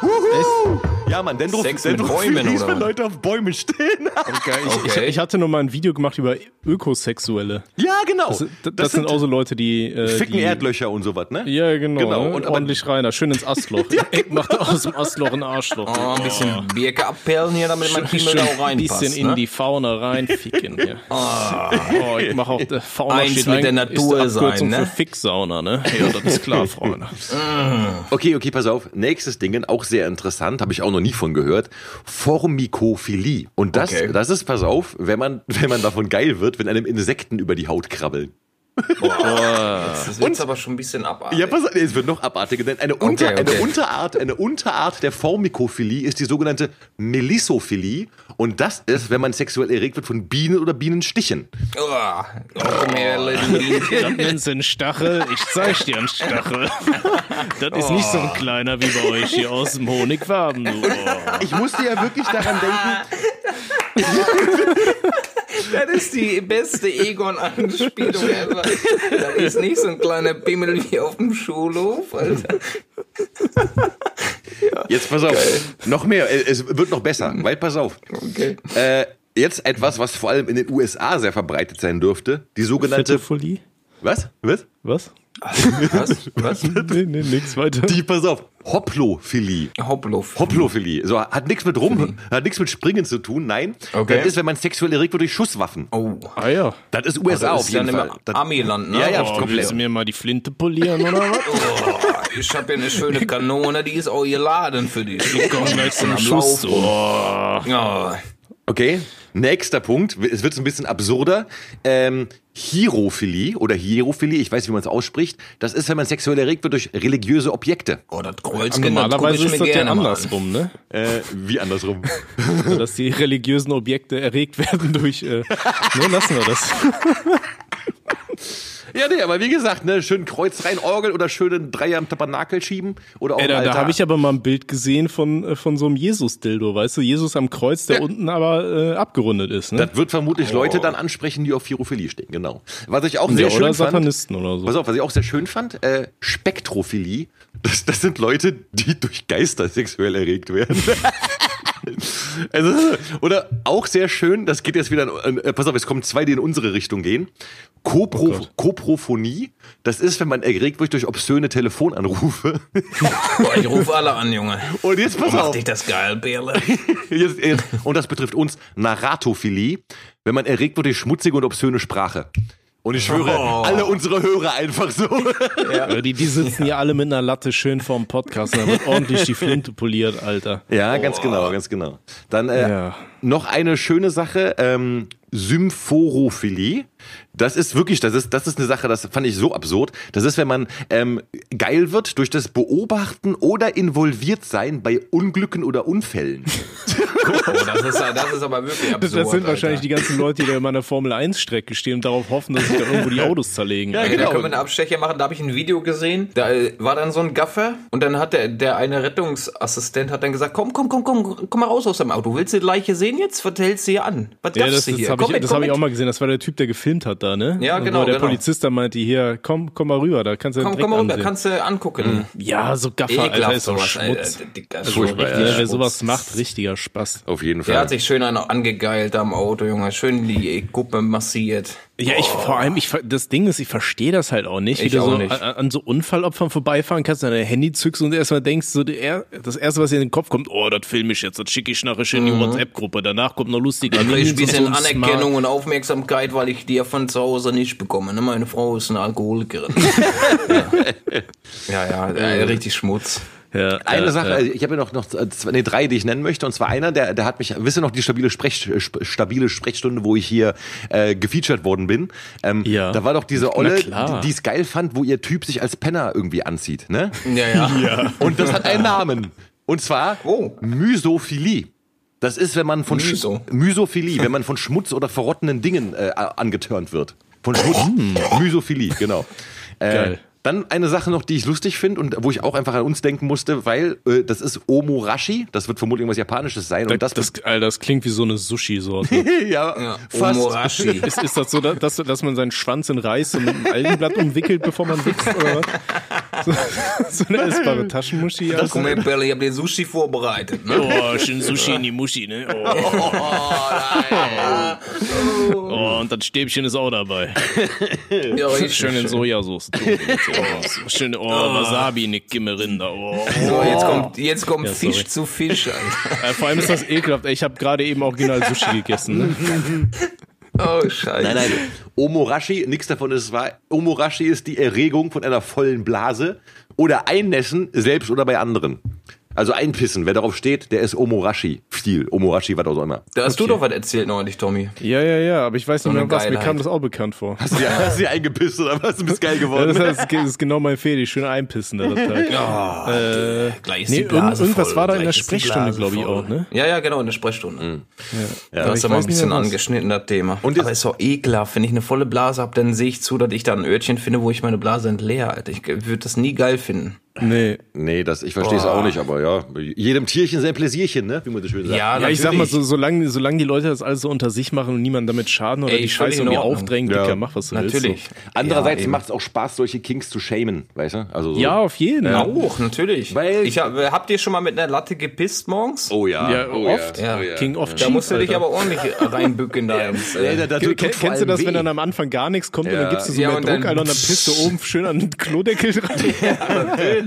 Wuhu! Ja, Mann, Dendro, Sex mit Dendrophilie Bäumen, oder wenn? Leute auf Bäumen stehen. (laughs) Ich, Okay. ich hatte noch mal ein Video gemacht über Ökosexuelle. ja, genau. Das, das, sind auch so Leute, die äh, Ficken die, Erdlöcher und sowas, ne? Ja, genau. Genau, ne? und aber- ordentlich reiner, schön ins Astloch. (laughs) Ich mache aus dem Astloch ein Arschloch. Oh, ein bisschen Birke abperlen hier, damit mein Kimmel da auch ein reinpasst. bisschen in ne? die Fauna reinficken. Ja. Oh, ich mache auch äh, Fauna Eins mit ein- der Natur ist die sein, ne? für Ficksauna, ne? Ja, das ist klar, Freunde. Okay, okay, pass auf. Nächstes Ding, auch sehr interessant, habe ich auch noch nie von gehört. Formikophilie. Und das, Okay. das ist, pass auf, wenn man, (laughs) wenn man davon geil wird, wenn einem Insekten über die Haut krabbeln. Das wird aber schon ein bisschen abartig. Ja, pass auf, nee, es wird noch abartiger, denn eine, Unter, Okay, okay. eine Unterart, eine Unterart der Formikophilie ist die sogenannte Melissophilie. Und das ist, wenn man sexuell erregt wird von Bienen oder Bienenstichen. Oh, komm her, Little Bienchen. Das nennst du einen Stachel, ich zeig dir einen Stachel. Das ist nicht so ein kleiner wie bei euch hier aus dem Honigfarben. Du. Oh. Ich musste ja wirklich daran denken, (laughs) Das ist die beste Egon-Anspielung ever. Das ist nicht so ein kleiner Pimmel wie auf dem Schulhof, Alter. jetzt pass auf, noch mehr, es wird noch besser, weil pass auf. Okay. Äh, jetzt etwas, was vor allem in den USA sehr verbreitet sein dürfte, die sogenannte Fetophilie? Was? Was? Was? Was? Was? (laughs) Nee, nee, nix weiter. Die, pass auf, Hoplophilie. Hoppluft. Hoplophilie. So, hat nichts mit Rum, hat nichts mit Springen zu tun, nein. Okay. Das ist, wenn man sexuell erregt wird durch Schusswaffen. Oh. Ah ja. Das ist USA Das auf ist ja jeden nicht Fall. Das, Amiland, ne? Ja, ja, Oh, komplett. willst du mir mal die Flinte polieren oder was? (laughs) Oh, ich habe hier eine schöne (laughs) Kanone, die ist auch geladen für dich. Komm gleich zum Schuss. Oh. Ja. Okay, nächster Punkt. Es wird ein bisschen absurder. Ähm, Hierophilie oder Hierophilie, ich weiß, wie man es ausspricht. Das ist, wenn man sexuell erregt wird durch religiöse Objekte. Oh, das Kreuzchen, Normalerweise ist das ja andersrum, ne? Äh, wie andersrum? Also, dass die religiösen Objekte erregt werden durch. Äh, ne, lassen wir das. (laughs) ja, nee, aber wie gesagt, ne, schön Kreuz rein, Orgel oder schönen Dreier im Tabernakel schieben oder auch Ey, da, da habe ich aber mal ein Bild gesehen von, äh, von so einem Jesus-Dildo, weißt du? Jesus am Kreuz, der Ja. unten aber äh, abgerundet ist, ne? Das wird vermutlich Leute dann ansprechen, die auf Hierophilie stehen, genau. Was ich auch ja, sehr oder schön fand. Satanisten oder so. Pass auf, was ich auch sehr schön fand, äh, Spektrophilie. Das, das sind Leute, die durch Geister sexuell erregt werden. (laughs) also, oder auch sehr schön, das geht jetzt wieder, in, äh, pass auf, es kommen zwei, die in unsere Richtung gehen. Kopro, Oh. Koprophonie, das ist, wenn man erregt wird durch obszöne Telefonanrufe. Boah, ich rufe alle an, Junge. Und jetzt pass auf. dich das geil, Bärle. (laughs) Jetzt, jetzt, und das betrifft uns Narratophilie, wenn man erregt wird durch schmutzige und obszöne Sprache. Und ich schwöre, Oh. alle unsere Hörer einfach so. (laughs) Ja, die, die sitzen hier alle mit einer Latte schön vorm Podcast und da wird ordentlich die Flinte poliert, Alter. Ja, ganz genau, ganz genau. Dann äh, Ja. noch eine schöne Sache, ähm, Symphorophilie. Das ist wirklich, das ist, das ist eine Sache, das fand ich so absurd. Das ist, wenn man ähm, geil wird durch das Beobachten oder involviert sein bei Unglücken oder Unfällen. (laughs) Oh, das ist, das ist aber wirklich Das, absurd. das sind wahrscheinlich Alter. die ganzen Leute, die da immer an der Formel-1-Strecke stehen und darauf hoffen, dass sich da irgendwo die Autos zerlegen. Ja, Okay, da genau. können wir einen Abstecher machen. Da habe ich ein Video gesehen. Da äh, war dann so ein Gaffer und dann hat der, der eine Rettungsassistent hat dann gesagt, komm, komm, komm, komm, komm mal raus aus dem Auto. Willst du die Leiche sehen jetzt? Was hältst du hier an? Was Ja, das, du das hier? habe Komm ich, das hab ich auch mal gesehen. Das war der Typ, der gefilmt hat da, ne? Ja, genau, Wo der genau. Polizist dann meinte, hier, komm, komm mal rüber, da kannst du Komm, komm mal rüber, ansehen. kannst du angucken. Ja, so Gaffer, Alter, Ekelhaft ist doch sowas, Schmutz. Alter. Furchtbar, Schmutz. ja. Wer sowas macht, richtiger Spaß. Auf jeden Der hat Fall. sich schön einen angegeilt am Auto, Junge. Schön die Kuppe massiert. Ja, ich vor allem, ich das Ding ist, ich verstehe das halt auch nicht, wie Ich du auch so nicht. An, an so Unfallopfern vorbeifahren kannst, dein Handy zückst und erstmal denkst, so der, das erste, was dir in den Kopf kommt, oh, das film ich jetzt, das schicke ich nachher in die WhatsApp-Gruppe, danach kommt noch lustige Da krieg ich ein bisschen so Anerkennung und Aufmerksamkeit, weil ich die ja von zu Hause nicht bekomme. Ne? Meine Frau ist eine Alkoholikerin. ja, (laughs) ja, ja äh, richtig Schmutz. Ja, Eine äh, Sache, äh, also ich habe ja noch, noch zwei, nee, drei, die ich nennen möchte. Und zwar einer, der, der hat mich, wisst ihr noch, die stabile, Sprech, sp- stabile Sprechstunde, wo ich hier äh, gefeatured worden bin. Ähm, Ja. Da war doch diese Olle, die es geil fand, wo ihr Typ sich als Penner irgendwie anzieht. Ne? (laughs) Ja, ja. Und das hat einen Namen. Und zwar Oh. Mysophilie. Das ist, wenn man von Sch- Myso. Mysophilie, wenn man von Schmutz oder verrottenen Dingen äh, angetörnt wird. Von Schmutz. Mysophilie, genau. Äh, Geil. Dann eine Sache noch, die ich lustig finde und wo ich auch einfach an uns denken musste, weil äh, das ist Omorashi, das wird vermutlich irgendwas Japanisches sein. Und das, das, Alter, das klingt wie so eine Sushi-Sorte. (laughs) ja, ja. fast. Omorashi. (laughs) ist, ist das so, dass, dass man seinen Schwanz in Reis und mit einem Algenblatt umwickelt, bevor man wächst, oder was? So, (laughs) so eine essbare Taschenmuschi. Ja. Komm her, Perle, ich hab dir Sushi vorbereitet. Ne? Oh, schön Sushi in die Muschi, ne? Oh. oh, und das Stäbchen ist auch dabei. Ja, richtig Schön in Sojasauce. (laughs) Schön, oh, Wasabi, ne Gimmerinder. Oh. So, jetzt kommt, jetzt kommt Ja, Fisch zu Fisch, Alter. Äh, vor allem ist das ekelhaft. Ich habe gerade eben original Sushi gegessen. Ne? (laughs) Oh, scheiße. Nein, nein. Omorashi, nichts davon ist wahr. Omorashi ist die Erregung von einer vollen Blase oder Einnässen, selbst oder bei anderen. Also einpissen, wer darauf steht, der ist Omorashi. Stil, Omorashi, was auch immer. Da hast du doch was erzählt neulich, Tommy. Ja, ja, ja, aber ich weiß nicht So mehr eine was. Mir kam das auch bekannt vor. Hast du, hast du eingepisst oder was? Du bist geil Ja, geworden. das, heißt, das ist genau mein Fehler, schön einpissen da der Tag. (laughs) äh, Gleich ist nee, die Blase irgend, irgendwas voll, war da in der Sprechstunde, glaube ich, auch, ne? Ja, ja, genau, in der Sprechstunde. Ja. Da aber hast ich du mal ein nicht bisschen mehr angeschnitten, das Thema. Und Aber ist doch ekelhaft. Wenn ich eine volle Blase habe, dann sehe ich zu, dass ich da ein Örtchen finde, wo ich meine Blase entleere, Alter. Ich würde das nie geil finden. Nee. Nee, das, ich verstehe es auch nicht, aber ja, jedem Tierchen sein Pläsierchen, ne? Wie man so schön sagt. Ja, Ja, ich sag mal, natürlich. so, solange, solange die Leute das alles so unter sich machen und niemand damit schaden oder Ey, die Scheiße irgendwie aufdrängen, Ja. Dicker, mach was du Natürlich. willst. Andererseits Ja, macht es auch Spaß, solche Kinks zu shamen, weißt du? Also so. So. Ja, auf jeden. Auch, natürlich. Weil- ich hab, habt ihr schon mal mit einer Latte gepisst morgens? Oh ja. Ja, oh oft. Ja. Ja. Oh ja. King of Da musst du dich aber ordentlich reinbücken da (laughs) ins. Äh, Kennst du das, weh. wenn dann am Anfang gar nichts kommt und Ja. dann gibst du so Ja, mehr und Druck, dann- Alter, und dann pisst du (laughs) oben schön an den Klodeckel dran. natürlich.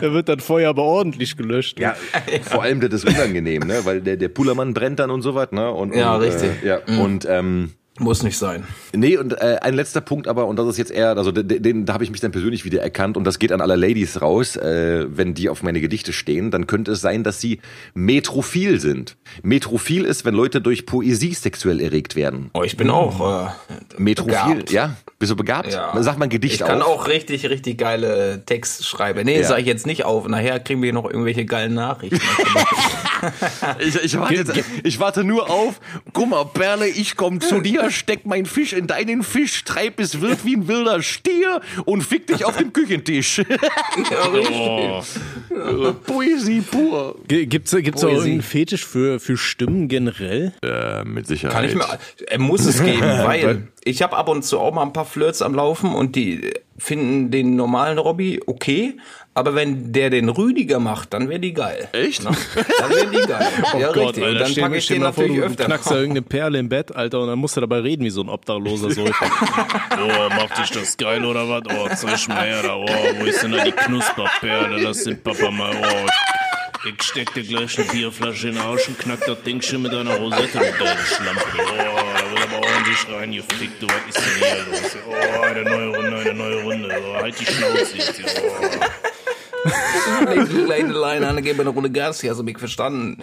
Da wird dann Feuer aber ordentlich gelöscht. Ja, vor allem das ist unangenehm, ne? Weil der, der Pullermann brennt dann und so was, ne? Und, Ja, und, richtig. Äh, ja, und ähm, Muss nicht sein. Nee, und äh, ein letzter Punkt aber, und das ist jetzt eher, also den, den da habe ich mich dann persönlich wieder erkannt und das geht an alle Ladies raus, äh, wenn die auf meine Gedichte stehen, dann könnte es sein, dass sie metrophil sind. Metrophil ist, wenn Leute durch Poesie sexuell erregt werden. Oh, ich bin auch äh, Metrophil, begabt. ja? Bist du begabt? Ja. Sagt man Gedicht Ich kann auch. auch richtig, richtig geile Text schreiben. Nee, Ja. sage ich jetzt nicht auf. Nachher kriegen wir noch irgendwelche geilen Nachrichten. (laughs) Ich, ich, warte ich warte nur auf, guck mal, Perle, ich komm zu dir, steck mein Fisch in deinen Fisch, treib es wild wie ein wilder Stier und fick dich auf dem Küchentisch. (laughs) ja, richtig. Poesie pur. G- Gibt's, gibt's auch Poesie. irgendeinen Fetisch für, für Stimmen generell? Äh, mit Sicherheit. Kann ich mir, er muss es geben, (laughs) weil ich habe ab und zu auch mal ein paar Flirts am Laufen und die finden den normalen Robby okay, aber wenn der den Rüdiger macht, dann wäre die geil. Echt? Na, dann wäre die geil. (laughs) ja, richtig. und dann stell- packe ich den mal vor, natürlich du öfter. knackst da irgendeine Perle im Bett, Alter, und dann musst du dabei reden wie so ein Obdachloser. So. (laughs) oh, macht dich das geil oder was? Oh, zeig mal her da. Oh, wo ist denn da die Knusperperle? Lass den Papa mal. Oh, ich steck dir gleich eine Bierflasche in den Arsch und knack das Ding schön mit deiner Rosette, du deine Schlampe. Oh, da wird aber ordentlich reingefickt. Du, was ist denn hier los? Oh, eine neue Runde, eine neue Runde. Oh, halt die Schnauze jetzt hier. Oh. Kleine Leine an, gebe eine Runde Gas, hier hast du mich verstanden.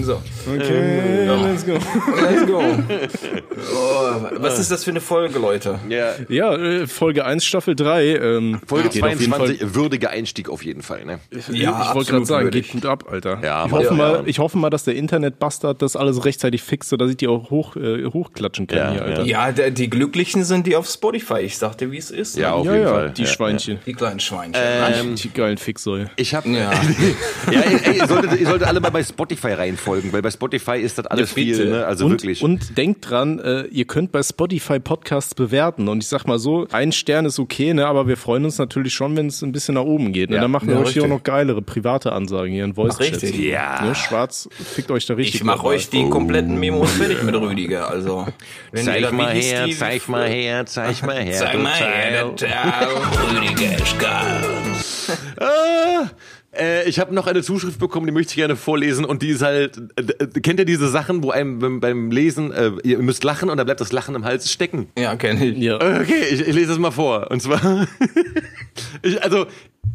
So, Okay, let's go. let's go. Oh, was ist das für eine Folge, Leute? Ja. Ja, äh, Folge 1, Staffel 3. Ähm, Folge geht auf jeden 22, würdiger Einstieg auf jeden Fall, ne? Ja, ich wollte gerade sagen, würdig. geht gut ab, Alter. Ja, ich, hoffe Ja, mal, ja. ich hoffe mal, dass der Internetbastard das alles rechtzeitig fixt, sodass ich die auch hoch, äh, hochklatschen kann Ja, hier, Alter. Ja, der, die Glücklichen sind die auf Spotify. Ich sagte, wie es ist. Ja, auf ja, jeden ja, Fall. die ja, Schweinchen. Die kleinen Schweinchen. Ähm, die geilen Ficksäue. Ich habe (laughs) Ja. ja, ey, ey, ihr, solltet, ihr solltet alle mal bei Spotify reinfolgen, weil bei Spotify ist das alles Ja, viel, ne? Also und, wirklich. und denkt dran, äh, ihr könnt bei Spotify Podcasts bewerten. Und ich sag mal so, ein Stern ist okay, ne? Aber wir freuen uns natürlich schon, wenn es ein bisschen nach oben geht. Und Ja, dann machen wir euch hier auch noch geilere private Ansagen hier in voice richtig. Ja. Ne? Schwarz fickt euch da richtig. Ich mache euch die kompletten Memos fertig mit Rüdiger. Also, (laughs) zeig mal her, zeig mal her, zeig mal her. Zeig mal her, Teil. der Teil. Rüdiger ist geil. (laughs) Ah, äh, ich habe noch eine Zuschrift bekommen, die möchte ich gerne vorlesen und die ist halt, äh, kennt ihr diese Sachen, wo einem beim, beim Lesen, äh, ihr müsst lachen und dann bleibt das Lachen im Hals stecken? Ja, kenn ich. Ja. Okay, ich, ich lese es mal vor. Und zwar, (laughs) ich, also,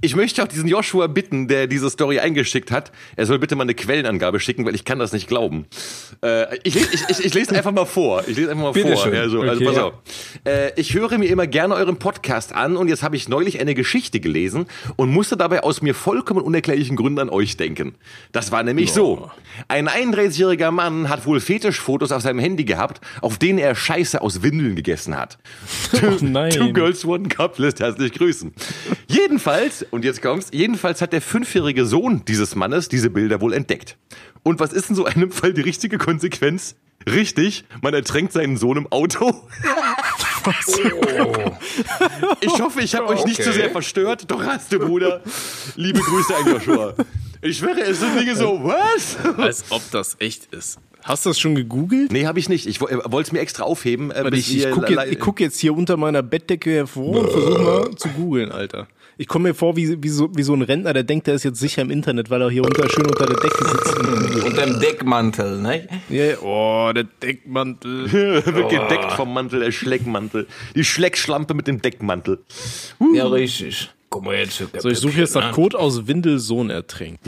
ich möchte auch diesen Joshua bitten, der diese Story eingeschickt hat, er soll bitte mal eine Quellenangabe schicken, weil ich kann das nicht glauben. Äh, ich, lese, ich, ich, ich lese einfach mal vor. Ich lese einfach mal Bitte vor. schön. Ja, so, also Okay. pass auf. Äh, ich höre mir immer gerne euren Podcast an und jetzt habe ich neulich eine Geschichte gelesen und musste dabei aus mir vollkommen unerklärlichen Gründen an euch denken. Das war nämlich so. Ein 31-jähriger Mann hat wohl Fetischfotos auf seinem Handy gehabt, auf denen er Scheiße aus Windeln gegessen hat. (laughs) Oh nein. Two Girls One Cup lässt herzlich grüßen. Jedenfalls, und jetzt kommt's, jedenfalls hat der fünfjährige Sohn dieses Mannes diese Bilder wohl entdeckt. Und was ist in so einem Fall die richtige Konsequenz? Richtig, man ertränkt seinen Sohn im Auto. Ich hoffe, ich habe euch nicht Okay. zu sehr verstört. Doch hast du, Bruder. Liebe Grüße an Joshua. Ich schwöre, es sind Dinge so, was? Als ob das echt ist. Hast du das schon gegoogelt? Nee, habe ich nicht. Ich wollte es mir extra aufheben. Äh, ich, ich gucke jetzt, ich guck jetzt hier unter meiner Bettdecke hervor und versuche mal zu googeln, Alter. Ich komme mir vor wie, wie, so, wie so ein Rentner, der denkt, der ist jetzt sicher im Internet, weil er hier unter, schön unter der Decke sitzt. und- (laughs) Unter dem Deckmantel, ne? Ja, oh, der Deckmantel. (laughs) wird gedeckt vom Mantel, der Schleckmantel. Die Schleckschlampe mit dem Deckmantel. Ja, richtig. Guck mal jetzt. So, ich suche jetzt nach Code aus Windelsohn ertränkt.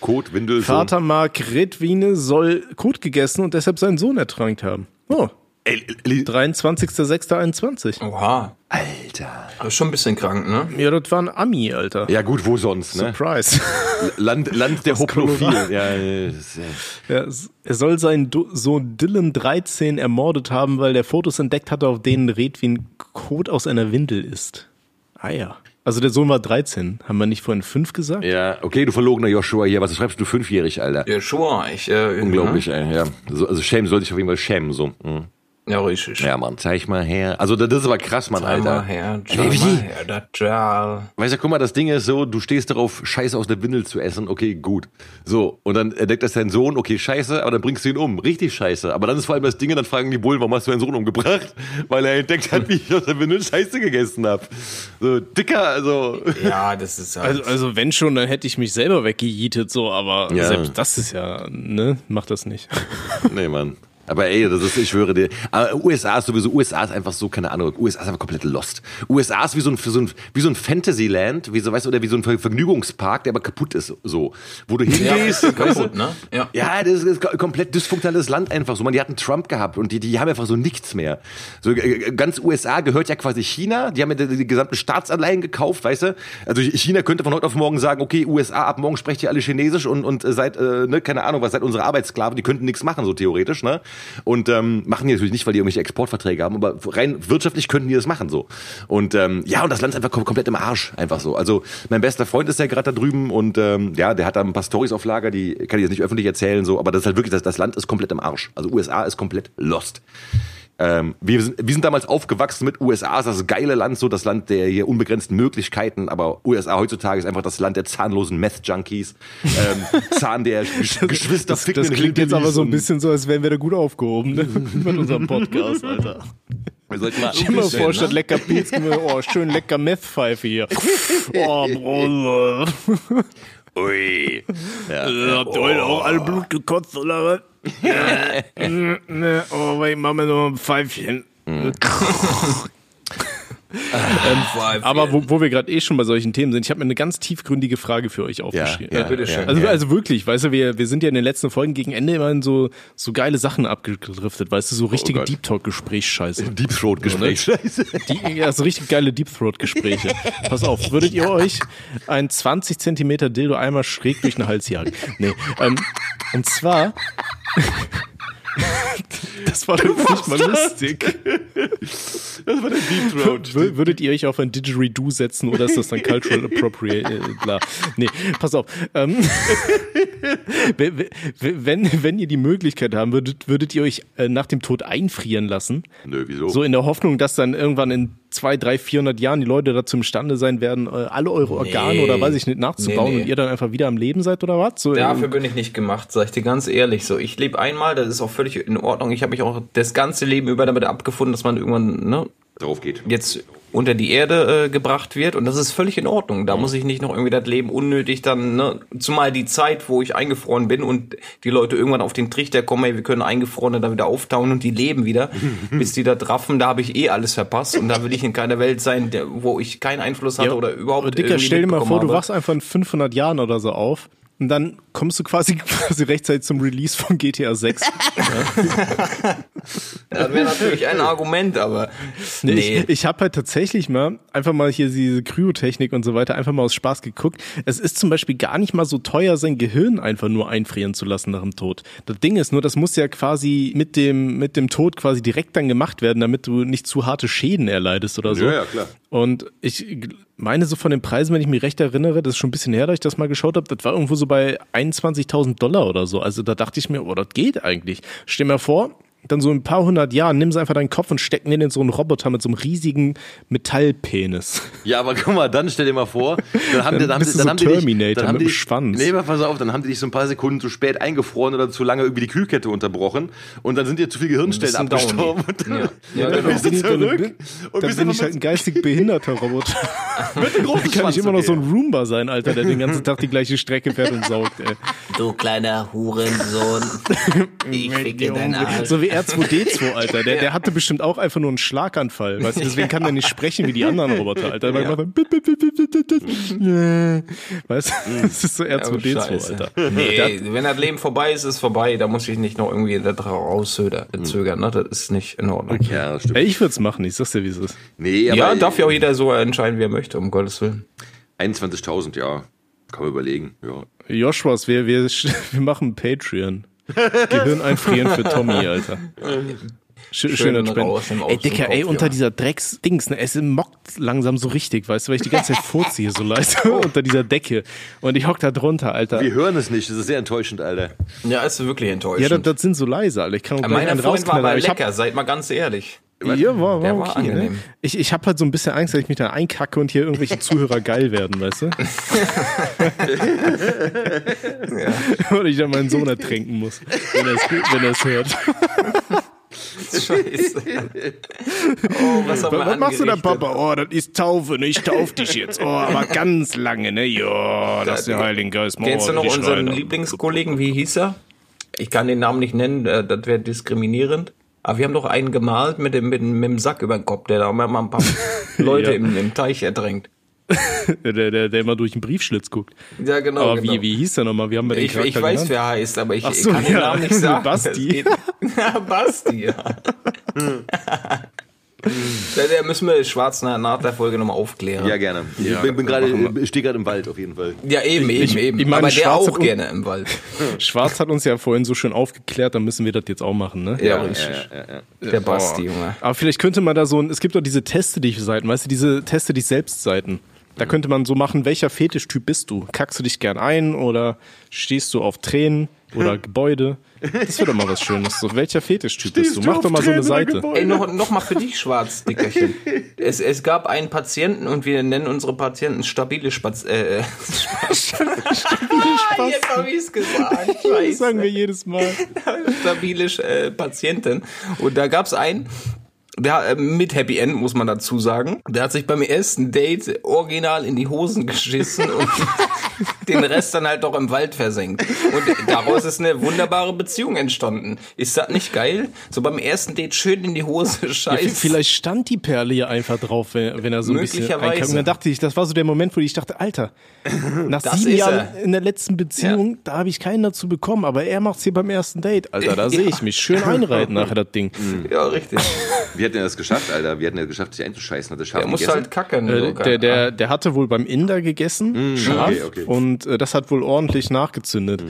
Kot, Windel, Vater Mark Redwine soll Kot gegessen und deshalb seinen Sohn ertränkt haben. Oh, Ey, Li- 23.06.21. Oha. Alter. Das ist schon ein bisschen krank, ne? Ja, das war ein Ami, Alter. Ja gut, wo sonst, ne? Surprise. (laughs) Land, Land der Hoplophilen. Ja, Ja, er soll seinen Sohn Dylan 13 ermordet haben, weil der Fotos entdeckt hatte, auf denen Redwin Kot aus einer Windel ist. Ah ja. Also der Sohn war 13. Haben wir nicht vorhin fünf gesagt? Ja, okay, du verlogener Joshua hier. Was schreibst du fünfjährig, Alter? Ja, schon. Ich, äh, Unglaublich, ey, ja. So, also schämen sollte ich auf jeden Fall schämen, so. Mhm. Ja, richtig. Ja, Mann, zeig mal her. Also das ist aber krass, Mann, Zeig mal Alter. her, Ey, zeig wie? mal her, das ja. Weißt du, guck mal, das Ding ist so, du stehst darauf, Scheiße aus der Windel zu essen, okay, gut. So, und dann entdeckt das dein Sohn, okay, scheiße, aber dann bringst du ihn um, richtig scheiße. Aber dann ist vor allem das Ding, dann fragen die Bullen, warum hast du deinen Sohn umgebracht? (laughs) Weil er entdeckt hat, wie ich aus der Windel Scheiße gegessen hab. So, dicker, also... Ja, das ist halt. Also, also wenn schon, dann hätte ich mich selber weggejietet, so, aber Ja. selbst das ist ja, ne, macht das nicht. (laughs) Nee, Mann. Aber ey, das ist, ich schwöre dir, aber USA ist sowieso, USA ist einfach so, keine Ahnung, USA ist einfach komplett lost. USA ist wie so ein, so ein, wie so ein Fantasyland, wie so, weißt du, oder wie so ein Ver- Vergnügungspark, der aber kaputt ist, so. Wo du ja, hingehst, du, kaputt, ne? Ja. Ja, das ist ein komplett dysfunktionales Land einfach so. Man, die hatten Trump gehabt und die, die haben einfach so nichts mehr. So äh, ganz USA gehört ja quasi China. Die haben ja die, die gesamten Staatsanleihen gekauft, weißt du? Also China könnte von heute auf morgen sagen, okay, USA, ab morgen sprecht ihr alle Chinesisch und und äh, seid, äh, ne, keine Ahnung, was seid unsere Arbeitssklaven. Die könnten nichts machen so theoretisch, ne? Und ähm, machen die natürlich nicht, weil die irgendwelche Exportverträge haben, aber rein wirtschaftlich könnten die das machen so. Und ähm, ja, und das Land ist einfach kom komplett im Arsch, einfach so. Also mein bester Freund ist ja gerade da drüben und ähm, ja, der hat da ein paar Stories auf Lager, die kann ich jetzt nicht öffentlich erzählen, so, aber das ist halt wirklich, das, das Land ist komplett im Arsch. Also USA ist komplett lost. Ähm, wir, sind, wir sind damals aufgewachsen mit USA, ist das geile Land, so das Land der hier unbegrenzten Möglichkeiten, aber USA heutzutage ist einfach das Land der zahnlosen Meth-Junkies, ähm, (laughs) Zahn der Gesch Geschwister Das, das klingt jetzt aber so ein bisschen so, als wären wir da gut aufgehoben, ne? (laughs) Mit unserem Podcast, Alter. Dir mal vor, ne? statt lecker Pilz, oh, schön lecker Meth-Pfeife hier. (laughs) Oh, Bruder. Ui. Ja. Habt ihr heute auch alle Blut gekotzt, oder was? Ja. (laughs) Oh, weil ich mach mir noch ein Pfeifchen. (laughs) (laughs) Ähm, aber wo, wo wir gerade eh schon bei solchen Themen sind, ich habe mir eine ganz tiefgründige Frage für euch aufgeschrieben. ja, bitteschön. Also, also wirklich, weißt du, wir, wir sind ja in den letzten Folgen gegen Ende immer in so, so geile Sachen abgedriftet, weißt du, so richtige Gott. Deep Talk-Gesprächsscheiße. Deep Throat Gespräch. Scheiße. (laughs) Die, ja, so richtig geile Deep Throat-Gespräche. Pass auf, würdet ihr euch ein 20 Zentimeter Dildo einmal schräg durch den Hals jagen? Nee. Ähm, und zwar. (laughs) Das war doch nicht mal lustig. Das war der Deep Throat. Wür- Würdet ihr euch auf ein Didgeridoo setzen oder ist das dann cultural (laughs) appropriate? Äh, bla. Nee, pass auf. Ähm, (laughs) wenn, wenn, wenn ihr die Möglichkeit haben würdet, würdet ihr euch äh, nach dem Tod einfrieren lassen? Nö, wieso? So in der Hoffnung, dass dann irgendwann in zwei, drei, 400 Jahren die Leute dazu imstande sein werden, äh, alle eure Organe Nee. oder weiß ich nicht nachzubauen Nee, nee. und ihr dann einfach wieder am Leben seid oder was? So, Dafür bin ich nicht gemacht, sag ich dir ganz ehrlich. So, ich lebe einmal, das ist auch völlig in Ordnung. Ich habe mich auch das ganze Leben über damit abgefunden, dass man irgendwann ne, Drauf geht. jetzt unter die Erde äh, gebracht wird und das ist völlig in Ordnung. Da muss ich nicht noch irgendwie das Leben unnötig dann, ne, zumal die Zeit, wo ich eingefroren bin und die Leute irgendwann auf den Trichter kommen, ey, wir können Eingefrorene da wieder auftauen und die leben wieder, (laughs) bis die da draffen, da habe ich eh alles verpasst und da will ich in keiner Welt sein, der, wo ich keinen Einfluss hatte ja, oder überhaupt aber Dicker, stell dir mal vor, du habe. wachst einfach in 500 Jahren oder so auf und dann kommst du quasi, (laughs) quasi rechtzeitig zum Release von GTA 6. (laughs) Das wäre natürlich ein Argument, aber Nee, nee. Ich, ich habe halt tatsächlich mal einfach mal hier diese Kryotechnik und so weiter einfach mal aus Spaß geguckt. Es ist zum Beispiel gar nicht mal so teuer, sein Gehirn einfach nur einfrieren zu lassen nach dem Tod. Das Ding ist nur, das muss ja quasi mit dem mit dem Tod quasi direkt dann gemacht werden, damit du nicht zu harte Schäden erleidest oder so. Ja, ja, klar. Und ich meine so von den Preisen, wenn ich mich recht erinnere, das ist schon ein bisschen her, dass ich das mal geschaut habe, das war irgendwo so bei 21.000 Dollar oder so. Also da dachte ich mir, oh, das geht eigentlich. Stell mir vor, dann so in ein paar hundert Jahren nimm sie einfach deinen Kopf und stecken den in so einen Roboter mit so einem riesigen Metallpenis. Ja, aber guck mal, dann stell dir mal vor, dann haben, die- dann haben, die- dann so haben die dich, Terminator dann haben mit die, dem Schwanz. Nee, aber pass auf, dann haben die dich so ein paar Sekunden zu spät eingefroren oder zu lange irgendwie die Kühlkette unterbrochen und dann sind dir zu viele Gehirnstellen abgestorben und dann, Ja. (laughs) Ja, und dann genau. bist du Bin ich- dann zurück bin- und Dann bist bin ich halt ein geistig behinderter Roboter. (laughs) mit dem großen Kann Schwanz, ich immer noch so ein Roomba sein, Alter, der den ganzen Tag die gleiche Strecke fährt und saugt, ey. Du kleiner Hurensohn. (laughs) Ich ficke deinen Arsch. So wie R2D2, Alter. Der, der hatte bestimmt auch einfach nur einen Schlaganfall. Weißt du, deswegen kann der nicht sprechen wie die anderen Roboter, Alter. Weil er macht bip. Weißt du, das ist so R2D2, Scheiße. Alter. Nee, wenn das Leben vorbei ist, ist vorbei. Da muss ich nicht noch irgendwie da rauszögern. Ne? Das ist nicht in Ordnung. Ja, stimmt. Ey, ich würde es machen, ich sag's dir, wie es ist. Nee, aber Ja, darf ja auch jeder so entscheiden, wie er möchte, um Gottes Willen. 21.000, ja. Kann man überlegen, ja. Joshuas, wir, wir, (laughs) wir machen Patreon. (laughs) Gehirn einfrieren für Tommy, Alter. Schön, schön entspannt. Ey, Dicker, ey, unter dieser Drecks-Dings, ne, es mockt langsam so richtig, weißt du, weil ich die ganze Zeit vorziehe, so leise, (laughs) unter dieser Decke. Und ich hock da drunter, Alter. Wir hören es nicht, das ist sehr enttäuschend, Alter. Ja, ist wirklich enttäuschend. Ja, das, das sind so leise, Alter. Ich kann auch Meiner einen Freund war rausknallen, aber ich hab- lecker, seid mal ganz ehrlich. Ja, war, war war okay. Ne? Ich, ich habe halt so ein bisschen Angst, dass ich mich da einkacke und hier irgendwelche (laughs) Zuhörer geil werden, weißt du? Oder ich dann meinen Sohn ertränken muss, wenn er es hört. Scheiße. Oh, was Was machst du da? Papa? Oh, das ist Taufe, ne? Ich tauf dich jetzt. Oh, aber ganz lange, ne? Ja, das ist der Heilige Geist. mal Kennst du noch unseren. Lieblingskollegen, wie hieß er? Ich kann den Namen nicht nennen, äh, das wäre diskriminierend. Aber wir haben doch einen gemalt mit dem, mit, dem- mit dem Sack über den Kopf, der da mal ein paar (laughs) Leute Ja. im, im Teich ertränkt. (laughs) Der, der, der, immer durch den Briefschlitz guckt. Ja, genau. Aber genau. wie, wie hieß der nochmal? Wie haben wir den Ich, ich weiß, genannt? wer er heißt, aber ich, so, kann den ja. Namen nicht (laughs) sagen. Basti. Basti, ja. (laughs) ja. Der müssen wir schwarz nach, der Folge nochmal aufklären. Ja, gerne. ich bin, bin gerade, ich stehe gerade im Wald auf jeden Fall. Ja, eben, eben, Ich- eben. ich meine, aber der Schwarz auch gerne im Wald. (laughs) Schwarz hat uns ja vorhin so schön aufgeklärt, dann müssen wir das jetzt auch machen, ne? Ja, richtig. Der Basti, Junge. Aber vielleicht könnte man da so ein, es gibt doch diese Teste dich Seiten, weißt du, diese Teste dich selbst Seiten. Da könnte man so machen, welcher Fetischtyp bist du? Kackst du dich gern ein oder stehst du auf Tränen oder Gebäude? Das wäre doch mal was Schönes. So, welcher Fetischtyp bist du? Mach doch mal so eine Seite. Ey, noch, noch mal für dich, Schwarz, Dickerchen. (laughs) Es, es gab einen Patienten und wir nennen unsere Patienten stabile Spaz... Äh, äh, (laughs) ah, jetzt hab ich's gesagt. Das Scheiße. sagen wir jedes Mal. (laughs) stabile äh, Patientin. Und da gab's einen, der äh, mit Happy End, muss man dazu sagen. Der hat sich beim ersten Date original in die Hosen geschissen und den Rest dann halt doch im Wald versenkt. Und daraus ist eine wunderbare Beziehung entstanden. Ist das nicht geil? So beim ersten Date schön in die Hose Ja, scheißen. vielleicht stand die Perle hier einfach drauf, wenn, wenn er so ein bisschen Möglicherweise. einkackt. Und dann dachte ich, das war so der Moment, wo ich dachte, Alter, nach Das sieben Jahren er. in der letzten Beziehung, da habe ich keinen dazu bekommen, aber er macht's hier beim ersten Date. Alter, da (laughs) sehe ich mich schön einreiten nachher, das Ding. (laughs) ja, richtig. Wie hat er das geschafft, Alter? Wie hat er es geschafft, sich einzuscheißen? Hat er scharf Der muss gegessen? halt kacken. Äh, so, der, der, der hatte wohl beim Inder gegessen, scharf, okay, okay. Und äh, das hat wohl ordentlich nachgezündet.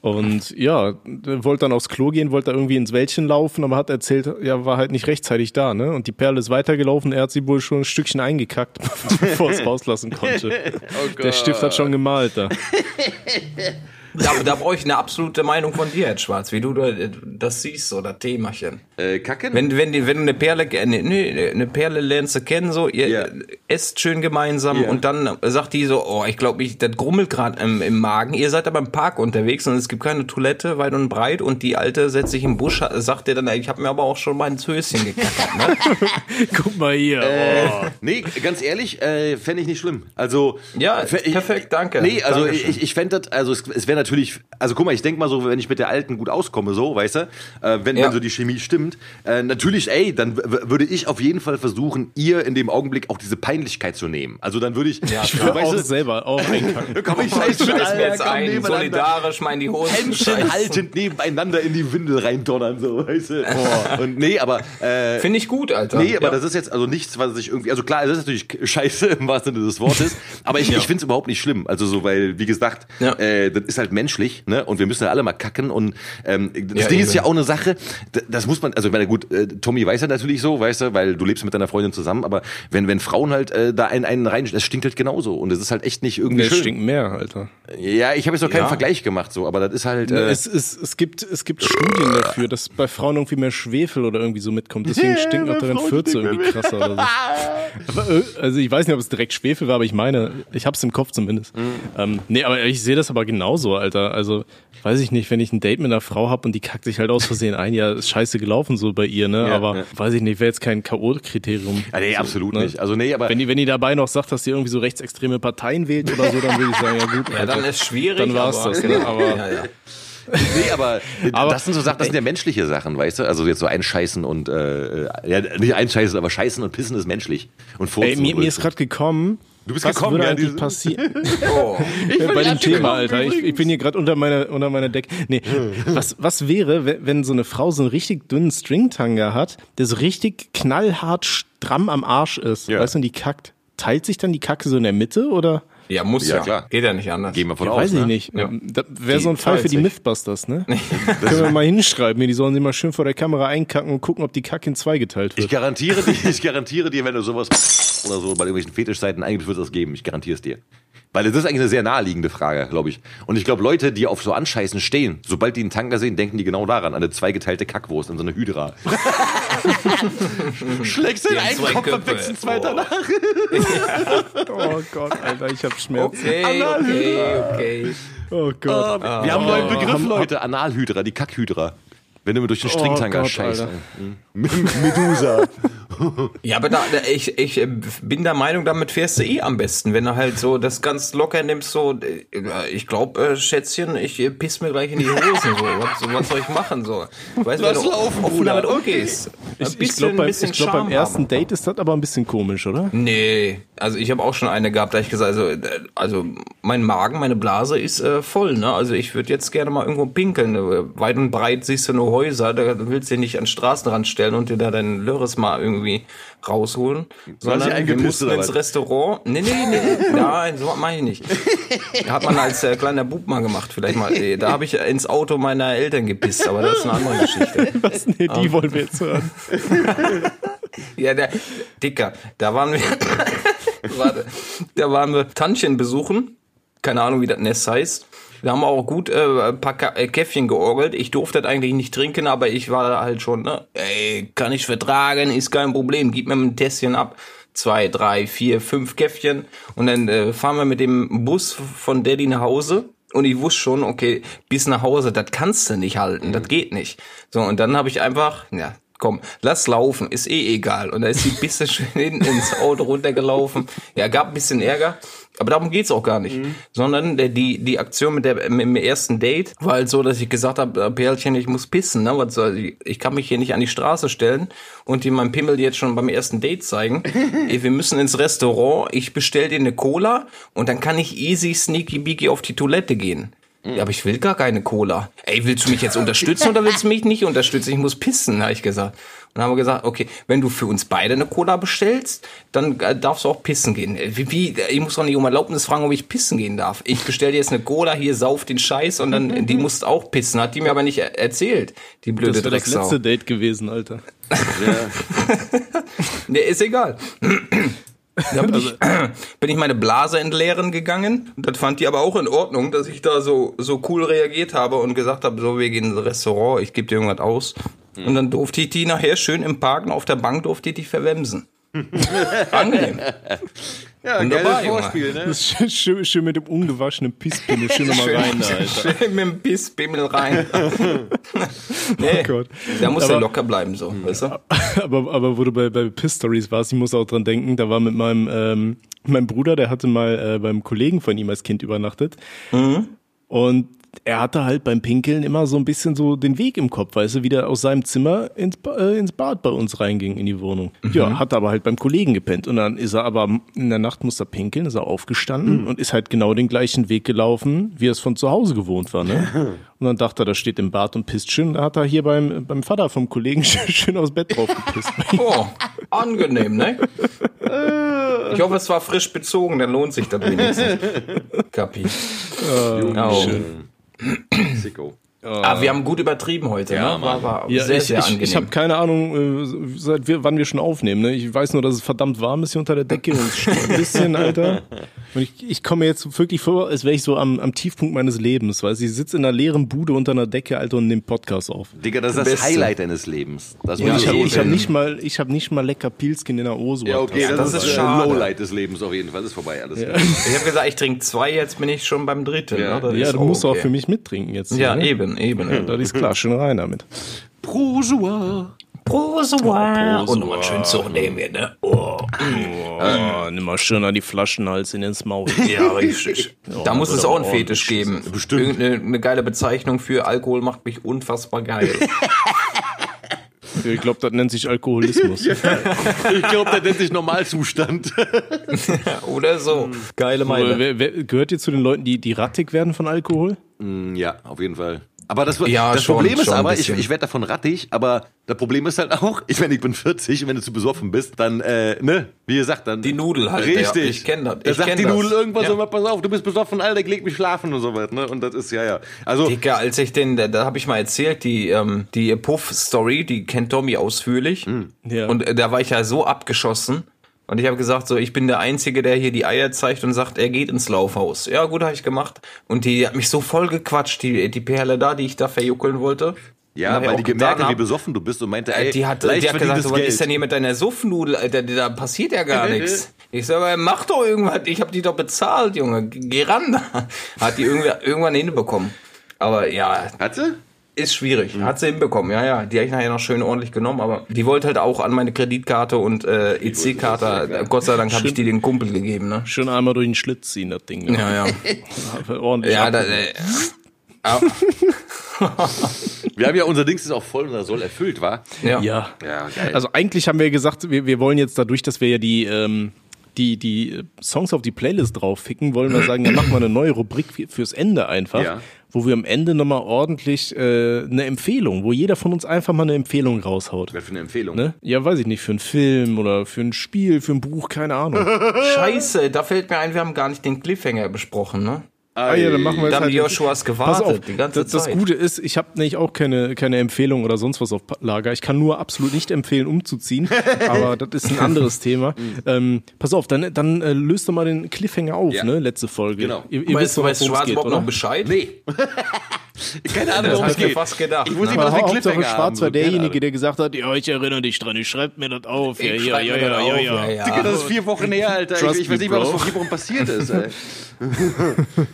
Und ja, wollte dann aufs Klo gehen, wollte da irgendwie ins Wäldchen laufen, aber hat erzählt, ja, war halt nicht rechtzeitig da, ne? Und die Perle ist weitergelaufen, er hat sie wohl schon ein Stückchen eingekackt, (laughs) bevor es rauslassen konnte. (laughs) Der Stift hat schon gemalt da. (laughs) Da, da brauche ich eine absolute Meinung von dir, Herr Schwarz, wie du da- das siehst, so das Themachen. Äh, kacken? Wenn, wenn, wenn du eine Perle, äh, ne, ne, eine Perle lernst zu kennen, so, ihr Ja. esst schön gemeinsam Ja. und dann sagt die so, oh, ich glaube, ich, das grummelt gerade im, im Magen. Ihr seid aber im Park unterwegs und es gibt keine Toilette weit und breit und die Alte setzt sich im Busch, sagt dir dann, ich habe mir aber auch schon mal ins Höschen gekackert, ne? (laughs) Guck mal hier. oh. Nee, ganz ehrlich, äh, fände ich nicht schlimm. Also Ja, ich- perfekt, danke. Nee, also Dankeschön. ich, ich fände das, also es, es wäre natürlich, also guck mal, ich denk mal so, wenn ich mit der Alten gut auskomme, so, weißt du, äh, wenn, Ja. wenn so die Chemie stimmt, äh, natürlich, ey, dann würde ich auf jeden Fall versuchen, ihr in dem Augenblick auch diese Peinlichkeit zu nehmen. Also dann würde ich, Ja, Ich weißt auch du, selber auch (laughs) einkacken. komm, ich scheiß Ich mit, jetzt ein, solidarisch mal in die Hose Händchen haltend nebeneinander in die Windel reindonnern, so, weißt du. Und nee, aber, äh, Finde ich gut, Alter. Nee, aber ja. das ist jetzt also nichts, was ich irgendwie, also klar, es ist natürlich scheiße im wahrsten Sinne des Wortes, aber ich, ich finde es überhaupt nicht schlimm. Also so, weil, wie gesagt, Ja. äh, das ist halt menschlich, ne? Und wir müssen ja alle mal kacken. Und ähm, das Ja, Ding ist eben. ja auch eine Sache, das muss man, also ich meine, gut, äh, Tommy weiß ja natürlich so, weißt du, weil du lebst mit deiner Freundin zusammen, aber wenn, wenn Frauen halt äh, da einen, einen rein, das stinkt halt genauso. Und das ist halt echt nicht irgendwie Der schön. stinkt mehr, Alter. Ja, ich habe jetzt noch keinen Ja. Vergleich gemacht, so, aber das ist halt. Äh, Es, es, es, gibt, es gibt Studien dafür, dass bei Frauen irgendwie mehr Schwefel oder irgendwie so mitkommt. Deswegen stinken auch deren Fürze irgendwie krasser oder so. Aber, äh, also ich weiß nicht, ob es direkt Schwefel war, aber ich meine, ich hab's im Kopf zumindest. Ähm, nee, aber ich sehe das aber genauso, Alter. Also weiß ich nicht, wenn ich ein Date mit einer Frau hab und die kackt sich halt aus Versehen ein, ja, ist scheiße gelaufen so bei ihr, ne? Ja, aber ja. weiß ich nicht, wäre jetzt kein K.O.-Kriterium. ah, nee, So, absolut ne? nicht. Also nee, aber Wenn die, wenn die dabei noch sagt, dass die irgendwie so rechtsextreme Parteien wählt oder so, dann würde ich sagen, ja gut. ja, dann Alter. ist schwierig. Dann war's aber, das, ne? Aber- (laughs) ja, ja. Nee, aber, (laughs) Aber- das sind so Sachen, das sind ja menschliche Sachen, weißt du? Also jetzt so einscheißen und äh, ja, nicht einscheißen, aber scheißen und pissen ist menschlich. Und Ey, mir, mir ist gerade gekommen. Du bist was gekommen, würde ja, eigentlich diese- passieren? (laughs) Oh. bei dem Thema, Alter. Ich, ich bin hier gerade unter meiner unter meiner Decke. Nee, was was wäre, wenn, wenn so eine Frau so einen richtig dünnen Stringtanga hat, der so richtig knallhart stramm am Arsch ist, Ja. weißt du, und die kackt. Teilt sich dann die Kacke so in der Mitte oder? Ja, muss Ja, ja. klar. Geht ja nicht anders. Gehen wir von Ja, aus. weiß ich ne? nicht. Ja. Das wäre so ein Fall für die 30. Mythbusters, ne? (laughs) Können wir mal hinschreiben, die sollen sich mal schön vor der Kamera einkacken und gucken, ob die Kacke in zwei geteilt Ich wird. garantiere dir, (laughs) ich garantiere dir, wenn du sowas oder so bei irgendwelchen Fetischseiten eingibst, wird es das geben. Ich garantiere es dir. Weil das ist eigentlich eine sehr naheliegende Frage, glaube ich. Und ich glaube, Leute, die auf so Anscheißen stehen, sobald die einen Tanker sehen, denken die genau daran, an eine zweigeteilte Kackwurst, an so eine Hydra. (laughs) Schlägst den Die haben einen Kopf und Köpfe. wächst ein zweiter Oh. nach. (laughs) Oh Gott, Alter, ich hab Schmerzen. Okay, okay, okay. Oh Gott. Wir haben einen neuen Begriff, Leute. Analhydra, die Kackhydra. Wenn du durch den Stringtanker Oh scheißt. Alter. (laughs) Medusa. (laughs) Ja, aber da, da, ich, ich äh, bin der Meinung, damit fährst du eh am besten, wenn du halt so das ganz locker nimmst, so, äh, ich glaube, äh, Schätzchen, ich äh, piss mir gleich in die Hosen, so, was, so, was soll ich machen, so. Weißt Lass du laufen, offen damit umgehst. Ein Ich, ich bisschen, glaube, beim, ich glaub, beim ersten haben. Date ist das aber ein bisschen komisch, oder? Nee, also ich habe auch schon eine gehabt, da ich gesagt, also, äh, also mein Magen, meine Blase ist äh, voll, ne? Also ich würde jetzt gerne mal irgendwo pinkeln. Äh, Weit und breit siehst du nur Häuser, da willst du dich nicht an den Straßenrand stellen und dir da dein Lörres mal irgendwie rausholen. Sondern wir mussten ins? Restaurant. Nee, nee, nee, (laughs) nein, so mach ich nicht. Hat man als äh, kleiner Bub mal gemacht, vielleicht mal. Da habe ich ins Auto meiner Eltern gepisst, aber das ist eine andere Geschichte. (laughs) Was? Nee, die wollen wir jetzt hören. (laughs) Ja, der Dicker, da waren wir, warte, da waren wir Tantchen besuchen. Keine Ahnung, wie das Nest heißt. Wir haben auch gut äh, ein paar äh, Käffchen georgelt. Ich durfte das eigentlich nicht trinken, aber ich war halt schon, ne, ey, kann ich vertragen, ist kein Problem. Gib mir ein Tässchen ab. Zwei, drei, vier, fünf Käffchen. Und dann äh, fahren wir mit dem Bus von Daddy nach Hause. Und ich wusste schon, okay, bis nach Hause, das kannst du nicht halten, das geht nicht. So, und dann habe ich einfach, ja, komm, lass laufen, ist eh egal. Und da ist die Bisse (laughs) schön hinten ins Auto runtergelaufen. Ja, gab ein bisschen Ärger. Aber darum geht's auch gar nicht. Sondern der, die, die Aktion mit, der, mit dem ersten Date war halt so, dass ich gesagt habe, äh, Perlchen, ich muss pissen. Ne? Was soll ich, ich kann mich hier nicht an die Straße stellen und dir meinen Pimmel jetzt schon beim ersten Date zeigen. (laughs) Wir müssen ins Restaurant, ich bestell dir eine Cola und dann kann ich easy sneaky beaky auf die Toilette gehen. Ja, aber ich will gar keine Cola. Ey, willst du mich jetzt (laughs) unterstützen oder willst du mich nicht unterstützen? Ich muss pissen, habe ich gesagt. Und dann haben wir gesagt, okay, wenn du für uns beide eine Cola bestellst, dann äh, darfst du auch pissen gehen. Äh, Wie, wie, ich muss doch nicht um Erlaubnis fragen, ob ich pissen gehen darf. Ich bestell dir jetzt eine Cola, hier sauf den Scheiß und dann, die (laughs) musst auch pissen. Hat die mir aber nicht er- erzählt, die blöde Das wäre das letzte Date gewesen, Alter. (laughs) (laughs) Nee, ist egal. Da bin, ich, (clears throat) bin ich meine Blase entleeren gegangen. Das fand die aber auch in Ordnung, dass ich da so, so cool reagiert habe und gesagt habe, so, wir gehen ins Restaurant, ich gebe dir irgendwas aus. Und dann durfte ich die nachher schön im Parken auf der Bank durfte ich die verwemsen. (laughs) Angenehm. Ja, Wunderbar, geiles. Vorspiel, ne? Das ist schön, schön, schön mit dem ungewaschenen Pisspimmel schön nochmal rein, da, Alter. Schön mit dem Pissbimmel rein. (laughs) nee, Gott. da muss er Aber- locker bleiben, so, weißt du? (laughs) aber, aber wo du bei, bei Piss Stories warst, ich muss auch dran denken, da war mit meinem, ähm, meinem Bruder, der hatte mal äh, beim Kollegen von ihm als Kind übernachtet. Und er hatte halt beim Pinkeln immer so ein bisschen so den Weg im Kopf, weißt du, wie der aus seinem Zimmer ins, Ba- äh, ins Bad bei uns reinging in die Wohnung. Ja, hat aber halt beim Kollegen gepennt. Und dann ist er aber in der Nacht musste er pinkeln, ist er aufgestanden und ist halt genau den gleichen Weg gelaufen, wie er es von zu Hause gewohnt war, ne? (laughs) Und dann dachte er, da steht im Bad und pisst schön. Da hat er hier beim, beim Vater vom Kollegen (laughs) schön aus Bett drauf gepisst. (laughs) Oh, angenehm, ne? Ich hoffe, es war frisch bezogen, dann lohnt sich das wenigstens. Kapi. Oh. Sicko. Ah, wir haben gut übertrieben heute, Ja, ne? War, war Ja, sehr, ich, sehr ich, angenehm. ich habe keine Ahnung, äh, seit wir, wann wir schon aufnehmen. Ne? Ich weiß nur, dass es verdammt warm ist hier unter der Decke und es ein bisschen, Alter. Und ich, ich komme mir jetzt wirklich vor, als wäre ich so am, am Tiefpunkt meines Lebens. Du. Ich sitze in einer leeren Bude unter einer Decke, Alter, und nehme Podcast auf. Digga, das ist das Beste. Highlight deines Lebens. Das Ja, ich habe ich hab nicht mal, ich habe nicht mal lecker Pilzkin in der Oso. Ja, okay, Ja, das, das ist, das schade. Lowlight des Lebens auf jeden Fall. Das ist vorbei alles. ich habe gesagt, ich trinke zwei, jetzt bin ich schon beim dritten. Ja. ne? Das Ja, du musst auch okay. für mich mittrinken jetzt. Ja, ne? eben, eben. (laughs) Das ist klar, schön rein damit. Projoa. Prosoir. Und nochmal schön zurnehmen wir, ne? Oh. Oh, nimm mal schön an die Flaschenhals in ins Maul. (laughs) Ja, richtig. da muss es auch einen Fetisch geben. Bestimmt. Irgendeine eine geile Bezeichnung für Alkohol macht mich unfassbar geil. Ich glaube, das nennt sich Alkoholismus. (laughs) Ich glaube, der nennt sich Normalzustand. Oder so. Geile Meile. wer, wer, gehört ihr zu den Leuten, die, die rattig werden von Alkohol? ja, auf jeden Fall. Aber das, Ja, das schon, Problem ist aber, ich, ich werde davon rattig, aber das Problem ist halt auch, ich meine, ich bin 40 und wenn du zu besoffen bist, dann, äh, ne, wie gesagt, dann. Die Nudel halt, Richtig. ja. Ich kenn das, Da ich sagt kenn die das. Nudel irgendwas Ja. so, pass auf, du bist besoffen, Alter, ich leg mich schlafen und so was, ne? Und das ist, ja, ja. Also, Dicker, als ich den, da, da habe ich mal erzählt, die, ähm, die Puff-Story, die kennt Tommy ausführlich. Ja. Und äh, da war ich ja so abgeschossen. Und ich habe gesagt, so, ich bin der Einzige, der hier die Eier zeigt und sagt, er geht ins Laufhaus. Ja, gut, habe ich gemacht. Und die hat mich so voll gequatscht, die, die Perle da, die ich da verjuckeln wollte. ja, weil die gemerkt hat, wie besoffen du bist und meinte, Äh, ey, die hat, die hat gesagt, so, was ist denn hier mit deiner Suffnudel? Alter, da passiert ja gar (laughs) nichts. Ich sag mal, mach doch irgendwas. Ich habe die doch bezahlt, Junge. Geh ran. Hat die irgendwie, (laughs) irgendwann hinbekommen. Aber ja, Hat sie? Ist schwierig. Mhm. Hat sie hinbekommen, ja, ja. Die habe ich nachher noch schön ordentlich genommen, aber die wollte halt auch an meine Kreditkarte und äh, EC-Karte. Gott sei Dank habe ich die den Kumpel gegeben, ne? Schön einmal durch den Schlitz ziehen, das Ding. ne? Ja, ja. (laughs) Ordentlich. Ja, da, äh, ah, Wir haben ja unser Dings ist auch voll, unser Soll erfüllt, war. ja. ja. Ja, geil. Also eigentlich haben wir gesagt, wir, wir wollen jetzt dadurch, dass wir ja die, ähm, die, die Songs auf die Playlist draufficken, wollen wir sagen, dann machen wir eine neue Rubrik für- fürs Ende einfach, Ja. wo wir am Ende nochmal ordentlich äh, eine Empfehlung, wo jeder von uns einfach mal eine Empfehlung raushaut. Was für eine Empfehlung. Ne? Ja, weiß ich nicht, für einen Film oder für ein Spiel, für ein Buch, keine Ahnung. (laughs) Scheiße, da fällt mir ein, wir haben gar nicht den Cliffhanger besprochen, ne? Ah ja, dann machen wir Da jetzt haben halt Joshuas Pass gewartet, auf, die ganze das, das Zeit. Gute ist, ich habe nämlich auch keine, keine Empfehlung oder sonst was auf Lager. Ich kann nur absolut nicht empfehlen, umzuziehen, (laughs) aber das ist ein anderes Thema. ähm, pass auf, dann, dann äh, löst doch mal den Cliffhanger auf, Ja. ne? Letzte Folge. Genau. Ihr, ihr Weißt wisst du, doch, weiß worum es Schwarz geht, überhaupt oder? noch Bescheid? Nee. (laughs) (laughs) Keine Ahnung, worum es geht. fast gedacht. Ich wusste ne? immer, einen Hauptsache Cliffhanger haben. Schwarz war derjenige, der gesagt hat, ja, ich erinnere dich dran, ich schreib mir das auf. Ja, Ich ja, ja, ja, das ja, ja. Digga, das ist vier Wochen her, Alter. Ich, Trust ich weiß nicht mal, was vor vier Wochen passiert ist, ey. (laughs)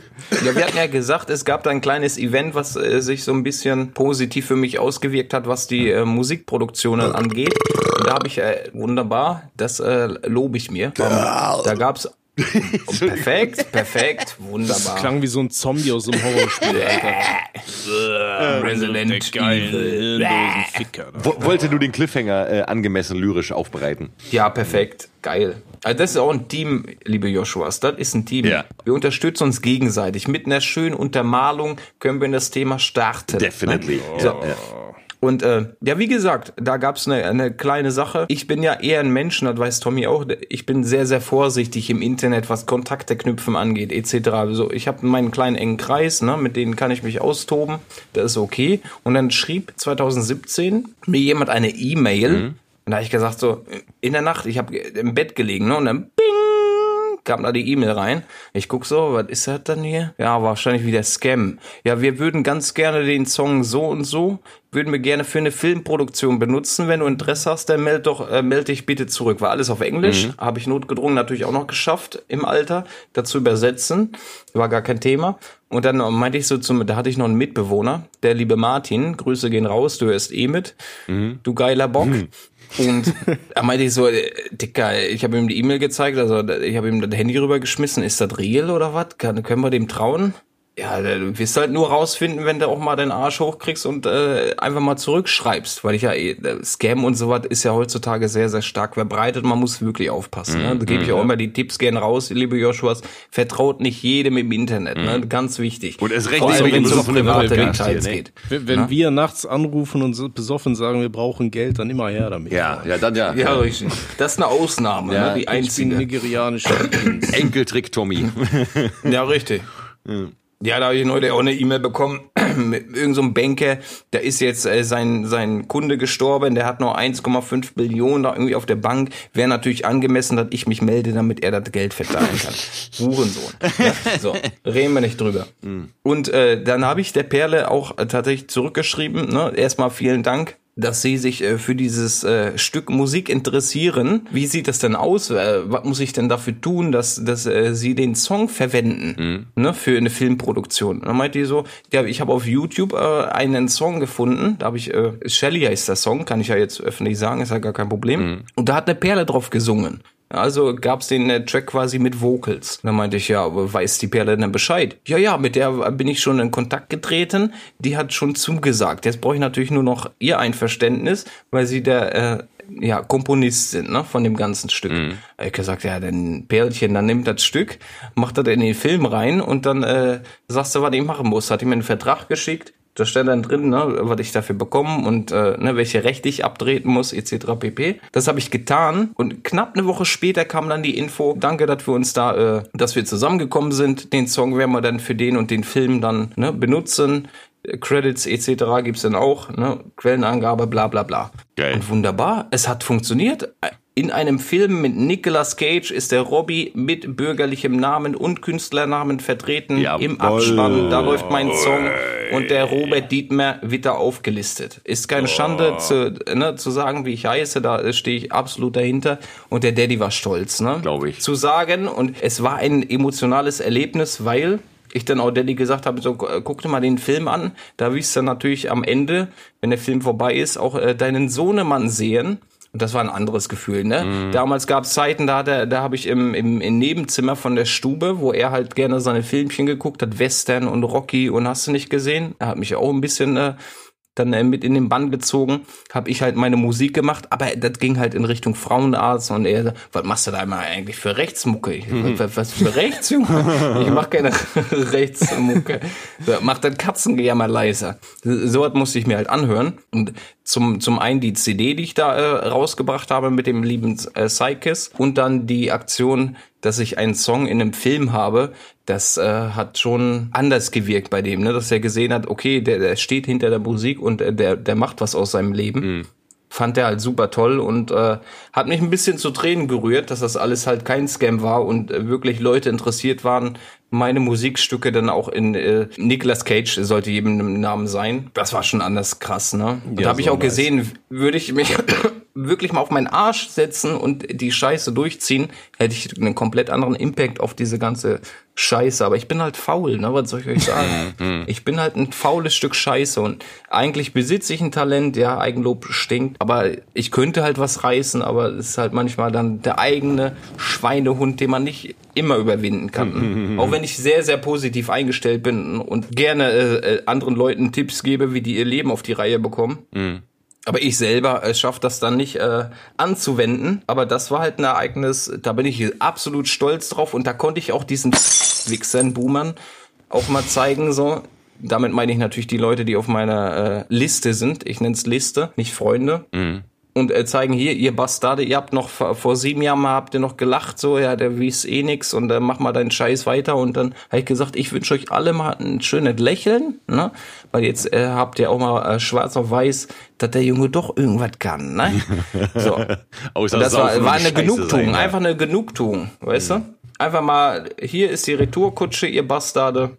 Ja, wir hatten ja gesagt, es gab da ein kleines Event, was äh, sich so ein bisschen positiv für mich ausgewirkt hat, was die äh, Musikproduktionen angeht. Und da habe ich äh, wunderbar, das äh, lobe ich mir. Da gab's Oh, perfekt, (laughs) perfekt, wunderbar. Klang wie so ein Zombie aus so einem Horrorspiel, (laughs) Alter. Resident Geilen, Evil. hirnlosen Ficker. Wollte du den Cliffhanger äh, angemessen lyrisch aufbereiten? Ja, perfekt. Geil. Also das ist auch ein Team, liebe Joshuas. Das ist ein Team. Ja. Wir unterstützen uns gegenseitig. Mit einer schönen Untermalung können wir in das Thema starten. Definitely. So. Ja, ja. Und äh, ja, wie gesagt, da gab's eine, eine kleine Sache. Ich bin ja eher ein Mensch, das weiß Tommy auch. Ich bin sehr, sehr vorsichtig im Internet, was Kontakte knüpfen angeht, etc. Also ich habe meinen kleinen engen Kreis, ne, mit denen kann ich mich austoben. Das ist okay. Und dann schrieb 2017 mir jemand eine E-Mail. Und da habe ich gesagt, so, in der Nacht, ich habe im Bett gelegen, ne? Und dann bing, kam da die E-Mail rein. Ich guck so, was ist das dann hier? Ja, wahrscheinlich wieder Scam. Ja, wir würden ganz gerne den Song so und so, würden wir gerne für eine Filmproduktion benutzen. Wenn du Interesse hast, dann meld doch, äh, meld dich bitte zurück. War alles auf Englisch, habe ich notgedrungen natürlich auch noch geschafft im Alter, dazu übersetzen. War gar kein Thema. Und dann meinte ich so zum, da hatte ich noch einen Mitbewohner, der liebe Martin, Grüße gehen raus, du hörst eh mit, du geiler Bock. Und (laughs) er meinte ich so, äh, Dicker, ich habe ihm die E-Mail gezeigt, also ich habe ihm das Handy rübergeschmissen, ist das real oder was? Können wir dem trauen? Ja, du wirst halt nur rausfinden, wenn du auch mal deinen Arsch hochkriegst und äh, einfach mal zurückschreibst, weil ich ja eh, äh, Scam und so was ist ja heutzutage sehr, sehr stark verbreitet. Man muss wirklich aufpassen. Ne? Da gebe ich auch immer die Tipps gern raus, liebe Joshuas. Vertraut nicht jedem im Internet, ne? ganz wichtig. Und erst recht Vor nicht, allem, wenn wenn es um so von dem private Details ne? geht. Wenn, wenn wir nachts anrufen und so besoffen sagen, wir brauchen Geld, dann immer her damit. Ja, ja, dann ja. Ja, richtig. Das ist eine Ausnahme, Ja, ne? die Ich bin einzige. nigerianischer (coughs) Prinz. Enkeltrick Tommy. Ja, richtig. Ja, da habe ich neulich auch eine E-Mail bekommen (clears throat) mit irgendeinem so Banker, da ist jetzt äh, sein, sein Kunde gestorben, der hat noch 1,5 Billionen da irgendwie auf der Bank. Wäre natürlich angemessen, dass ich mich melde, damit er das Geld verteilen kann. (laughs) Hurensohn. Ja, so, (laughs) reden wir nicht drüber. Und äh, dann habe ich der Perle auch äh, tatsächlich zurückgeschrieben. Ne? Erstmal vielen Dank dass sie sich äh, für dieses äh, Stück Musik interessieren. Wie sieht das denn aus? Äh, was muss ich denn dafür tun, dass, dass äh, sie den Song verwenden ne, für eine Filmproduktion? Und dann meinte die so, ja, ich habe auf YouTube äh, einen Song gefunden. Da habe ich, äh, Shelly heißt der Song, kann ich ja jetzt öffentlich sagen, ist ja gar kein Problem. Und da hat eine Perle drauf gesungen. Also gab's den äh, Track quasi mit Vocals. Dann meinte ich, ja, aber weiß die Perle denn Bescheid? Ja, ja, mit der bin ich schon in Kontakt getreten. Die hat schon zugesagt. Jetzt brauche ich natürlich nur noch ihr Einverständnis, weil sie der äh, ja, Komponist sind ne, von dem ganzen Stück. Hab Ich gesagt, ja, dann Perlchen, dann nimmt das Stück, macht das in den Film rein und dann äh, sagst du, was ich machen muss. Hat ihm einen Vertrag geschickt. Da stand dann drin, ne, was ich dafür bekomme und äh, ne, welche Rechte ich abtreten muss, etc. pp. Das habe ich getan und knapp eine Woche später kam dann die Info, danke, dass wir uns da, äh, dass wir zusammengekommen sind. Den Song werden wir dann für den und den Film dann ne, benutzen. Credits etc. gibt's dann auch, ne? Quellenangabe, bla bla bla. Geil. Und wunderbar, es hat funktioniert. In einem Film mit Nicolas Cage ist der Robbie mit bürgerlichem Namen und Künstlernamen vertreten Jawohl. im Abspann. Da läuft mein Song und der Robert Dietmer wird da aufgelistet. Ist keine Schande zu, ne, zu sagen, wie ich heiße, da stehe ich absolut dahinter. Und der Daddy war stolz, ne? Glaub ich. Zu sagen und es war ein emotionales Erlebnis, weil ich dann auch Daddy gesagt habe, so äh, guck dir mal den Film an. Da wirst du natürlich am Ende, wenn der Film vorbei ist, auch äh, deinen Sohnemann sehen. Und das war ein anderes Gefühl, ne? Mhm. Damals gab es Zeiten, da, hat er- da habe ich im, im, im Nebenzimmer von der Stube, wo er halt gerne seine Filmchen geguckt hat, Western und Rocky und hast du nicht gesehen. Er hat mich auch ein bisschen äh, dann äh, mit in den Bann gezogen, habe ich halt meine Musik gemacht, aber das ging halt in Richtung Frauenarzt und er, so, was machst du da immer eigentlich für Rechtsmucke? Ich, was, was für Rechts, Junge? (laughs) Ich mach keine (laughs) Rechtsmucke. So, Mach das Katzengejammer leiser. So was musste ich mir halt anhören und zum, zum einen die CD, die ich da äh, rausgebracht habe mit dem lieben äh, Psychis und dann die Aktion, dass ich einen Song in einem Film habe, das äh, hat schon anders gewirkt bei dem, ne? dass er gesehen hat, okay, der, der steht hinter der Musik und äh, der, der macht was aus seinem Leben. Fand er halt super toll und äh, hat mich ein bisschen zu Tränen gerührt, dass das alles halt kein Scam war und äh, wirklich Leute interessiert waren, meine Musikstücke dann auch in äh, Nicolas Cage sollte jedem Namen sein. Das war schon anders krass, ne? Und Ja, da habe ich so auch nice. gesehen, würde ich mich (coughs) wirklich mal auf meinen Arsch setzen und die Scheiße durchziehen, hätte ich einen komplett anderen Impact auf diese ganze Scheiße. Aber ich bin halt faul, ne? Was soll ich euch (laughs) sagen? ich bin halt ein faules Stück Scheiße und eigentlich besitze ich ein Talent, ja, Eigenlob stinkt, aber ich könnte halt was reißen, aber es ist halt manchmal dann der eigene Schweinehund, den man nicht immer überwinden kann. Auch wenn ich sehr, sehr positiv eingestellt bin und gerne äh, äh, anderen Leuten Tipps gebe, wie die ihr Leben auf die Reihe bekommen. Aber ich selber äh, schaffe das dann nicht äh, anzuwenden. Aber das war halt ein Ereignis, da bin ich absolut stolz drauf. Und da konnte ich auch diesen Wichsern, Boomern auch mal zeigen, so. Damit meine ich natürlich die Leute, die auf meiner äh, Liste sind. Ich nenne es Liste, nicht Freunde. Und äh, zeigen hier, ihr Bastarde, ihr habt noch vor, sieben Jahren mal habt ihr noch gelacht, so, ja, der wies eh nix und äh, mach mal deinen Scheiß weiter. Und dann habe ich gesagt, ich wünsche euch alle mal ein schönes Lächeln, ne? Weil jetzt äh, habt ihr auch mal äh, schwarz auf weiß, dass der Junge doch irgendwas kann, ne? (laughs) So. Außer Und das war, war eine Scheiße Genugtuung, sein, ja. einfach eine Genugtuung, weißt du? Einfach mal, hier ist die Retourkutsche, ihr Bastarde.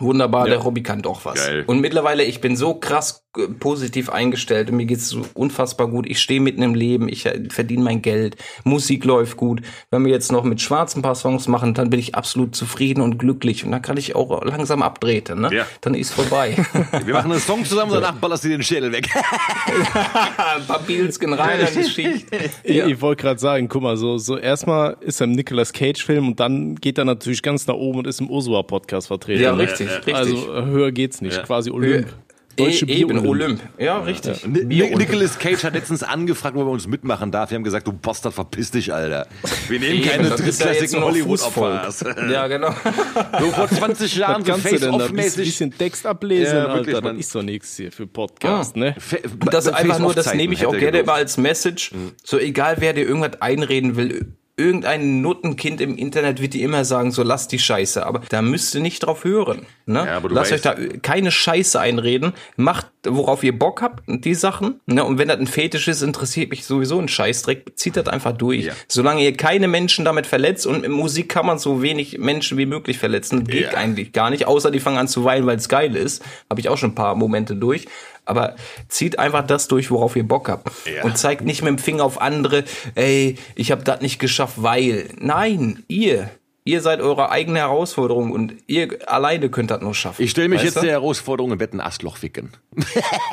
Wunderbar, der Hobby kann doch was. Geil. Und mittlerweile, ich bin so krass positiv eingestellt und mir geht's so unfassbar gut. Ich stehe mitten im Leben, ich äh, verdiene mein Geld, Musik läuft gut. Wenn wir jetzt noch mit schwarzen paar Songs machen, dann bin ich absolut zufrieden und glücklich und dann kann ich auch langsam abdrehen, ne? Ja. Dann ist vorbei. (laughs) Wir machen einen Song zusammen, danach ballerst du dir den Schädel weg. (laughs) Ein paar Pilzken rein an die Schicht. Ich, Ja. ich wollte gerade sagen, guck mal, so, so erstmal ist er im Nicolas Cage-Film und dann geht er natürlich ganz nach oben und ist im Ursula-Podcast vertreten. Ja, ne? richtig, richtig. Also äh, höher geht's nicht, Ja. quasi Olymp. E Deutsche eben, Bier-Olymp. Olymp. Ja, richtig. Ni- Bier- Nicolas Cage hat letztens angefragt, ob er uns mitmachen darf. Wir haben gesagt, du Bastard, verpiss dich, Alter. Wir nehmen Eben, keine ja drittklassigen. Fußvolk. Ja, genau. So vor 20 Jahren so kannst du denn da? Ein face-off-mäßig. bisschen Text ablesen, Ja, wirklich, Alter. Das ist doch nichts hier für Podcast, ne? Fa- Das ist einfach nur, das nehme ich auch er gerne immer gedurft. als Message. So egal, wer dir irgendwas einreden will, irgendein Nuttenkind im Internet wird dir immer sagen, so lass die Scheiße. Aber da müsst ihr nicht drauf hören. Ne? Ja, Lasst euch weißt- da keine Scheiße einreden. Macht, worauf ihr Bock habt, die Sachen. Ne? Und wenn das ein Fetisch ist, interessiert mich sowieso ein Scheißdreck. Zieht das einfach durch. Ja. Solange ihr keine Menschen damit verletzt und in Musik kann man so wenig Menschen wie möglich verletzen. Geht Ja. eigentlich gar nicht. Außer die fangen an zu weinen, weil es geil ist. Habe ich auch schon ein paar Momente durch. Aber zieht einfach das durch, worauf ihr Bock habt. Ja. Und zeigt nicht mit dem Finger auf andere, ey, ich habe das nicht geschafft, weil. Nein, ihr. Ihr seid eure eigene Herausforderung und ihr alleine könnt das nur schaffen. Ich stelle mich Weißt jetzt du? der Herausforderung im Bett ein Astloch ficken. (laughs)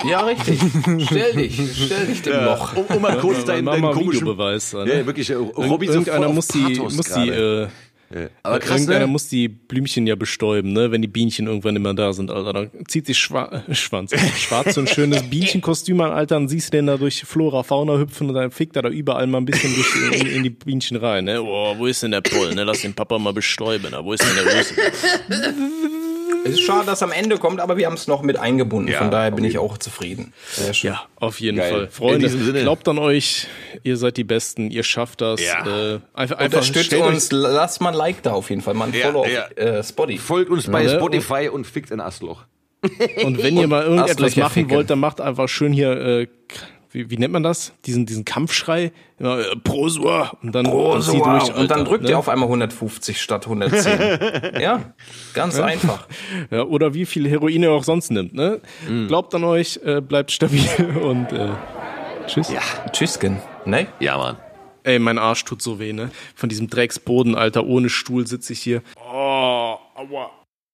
Ja, richtig. Stell dich, stell dich dem Loch. Um, um mal kurz deinen, Mach deinen mal komischen... Videobeweis. Ja, wirklich. äh, Robby so Irgendeiner voll muss die, muss die, gerade. Äh, Aber krass, Irgendeiner ne? muss die Blümchen ja bestäuben, ne? Wenn die Bienchen irgendwann immer da sind, Alter. Dann zieht sich Schwa (laughs) Schwanz, schwarz so ein schönes Bienchenkostüm an, Alter. Dann siehst du den da durch Flora, Fauna hüpfen und dann fickt er da überall mal ein bisschen durch, in, in die Bienchen rein, ne? Oh, wo ist denn der Poll, ne? Lass den Papa mal bestäuben, da. Wo ist denn der Rüssel? (laughs) Es ist schade, dass es am Ende kommt, aber wir haben es noch mit eingebunden. Ja, Von daher bin okay. ich auch zufrieden. Sehr schön. Ja, auf jeden Geil. Fall. In Freunde, diesem Sinne. glaubt an euch, ihr seid die Besten, ihr schafft das. Ja. Äh, einfach, einfach Unterstützt uns, lasst mal ein Like da auf jeden Fall, mal ein Ja, Follow ja. auf äh, Spotify. Folgt uns bei Ja, ne? Spotify und fickt ein Astloch. Und wenn ihr mal irgendetwas machen ficken. wollt, dann macht einfach schön hier, äh, wie, wie nennt man das? Diesen, diesen Kampfschrei. Immer, äh, Prosua. Und dann wow. durch, und dann Alter, drückt ne? ihr auf einmal 150 statt 110. (laughs) ja, ganz einfach. (laughs) Ja, oder wie viel Heroin ihr auch sonst nimmt. Ne? Mhm. Glaubt an euch, äh, bleibt stabil (laughs) und äh, tschüss. Ja. Tschüssken. Ne? Ja, Mann. Ey, mein Arsch tut so weh, ne? Von diesem Drecksboden, Alter, ohne Stuhl sitze ich hier. Oh,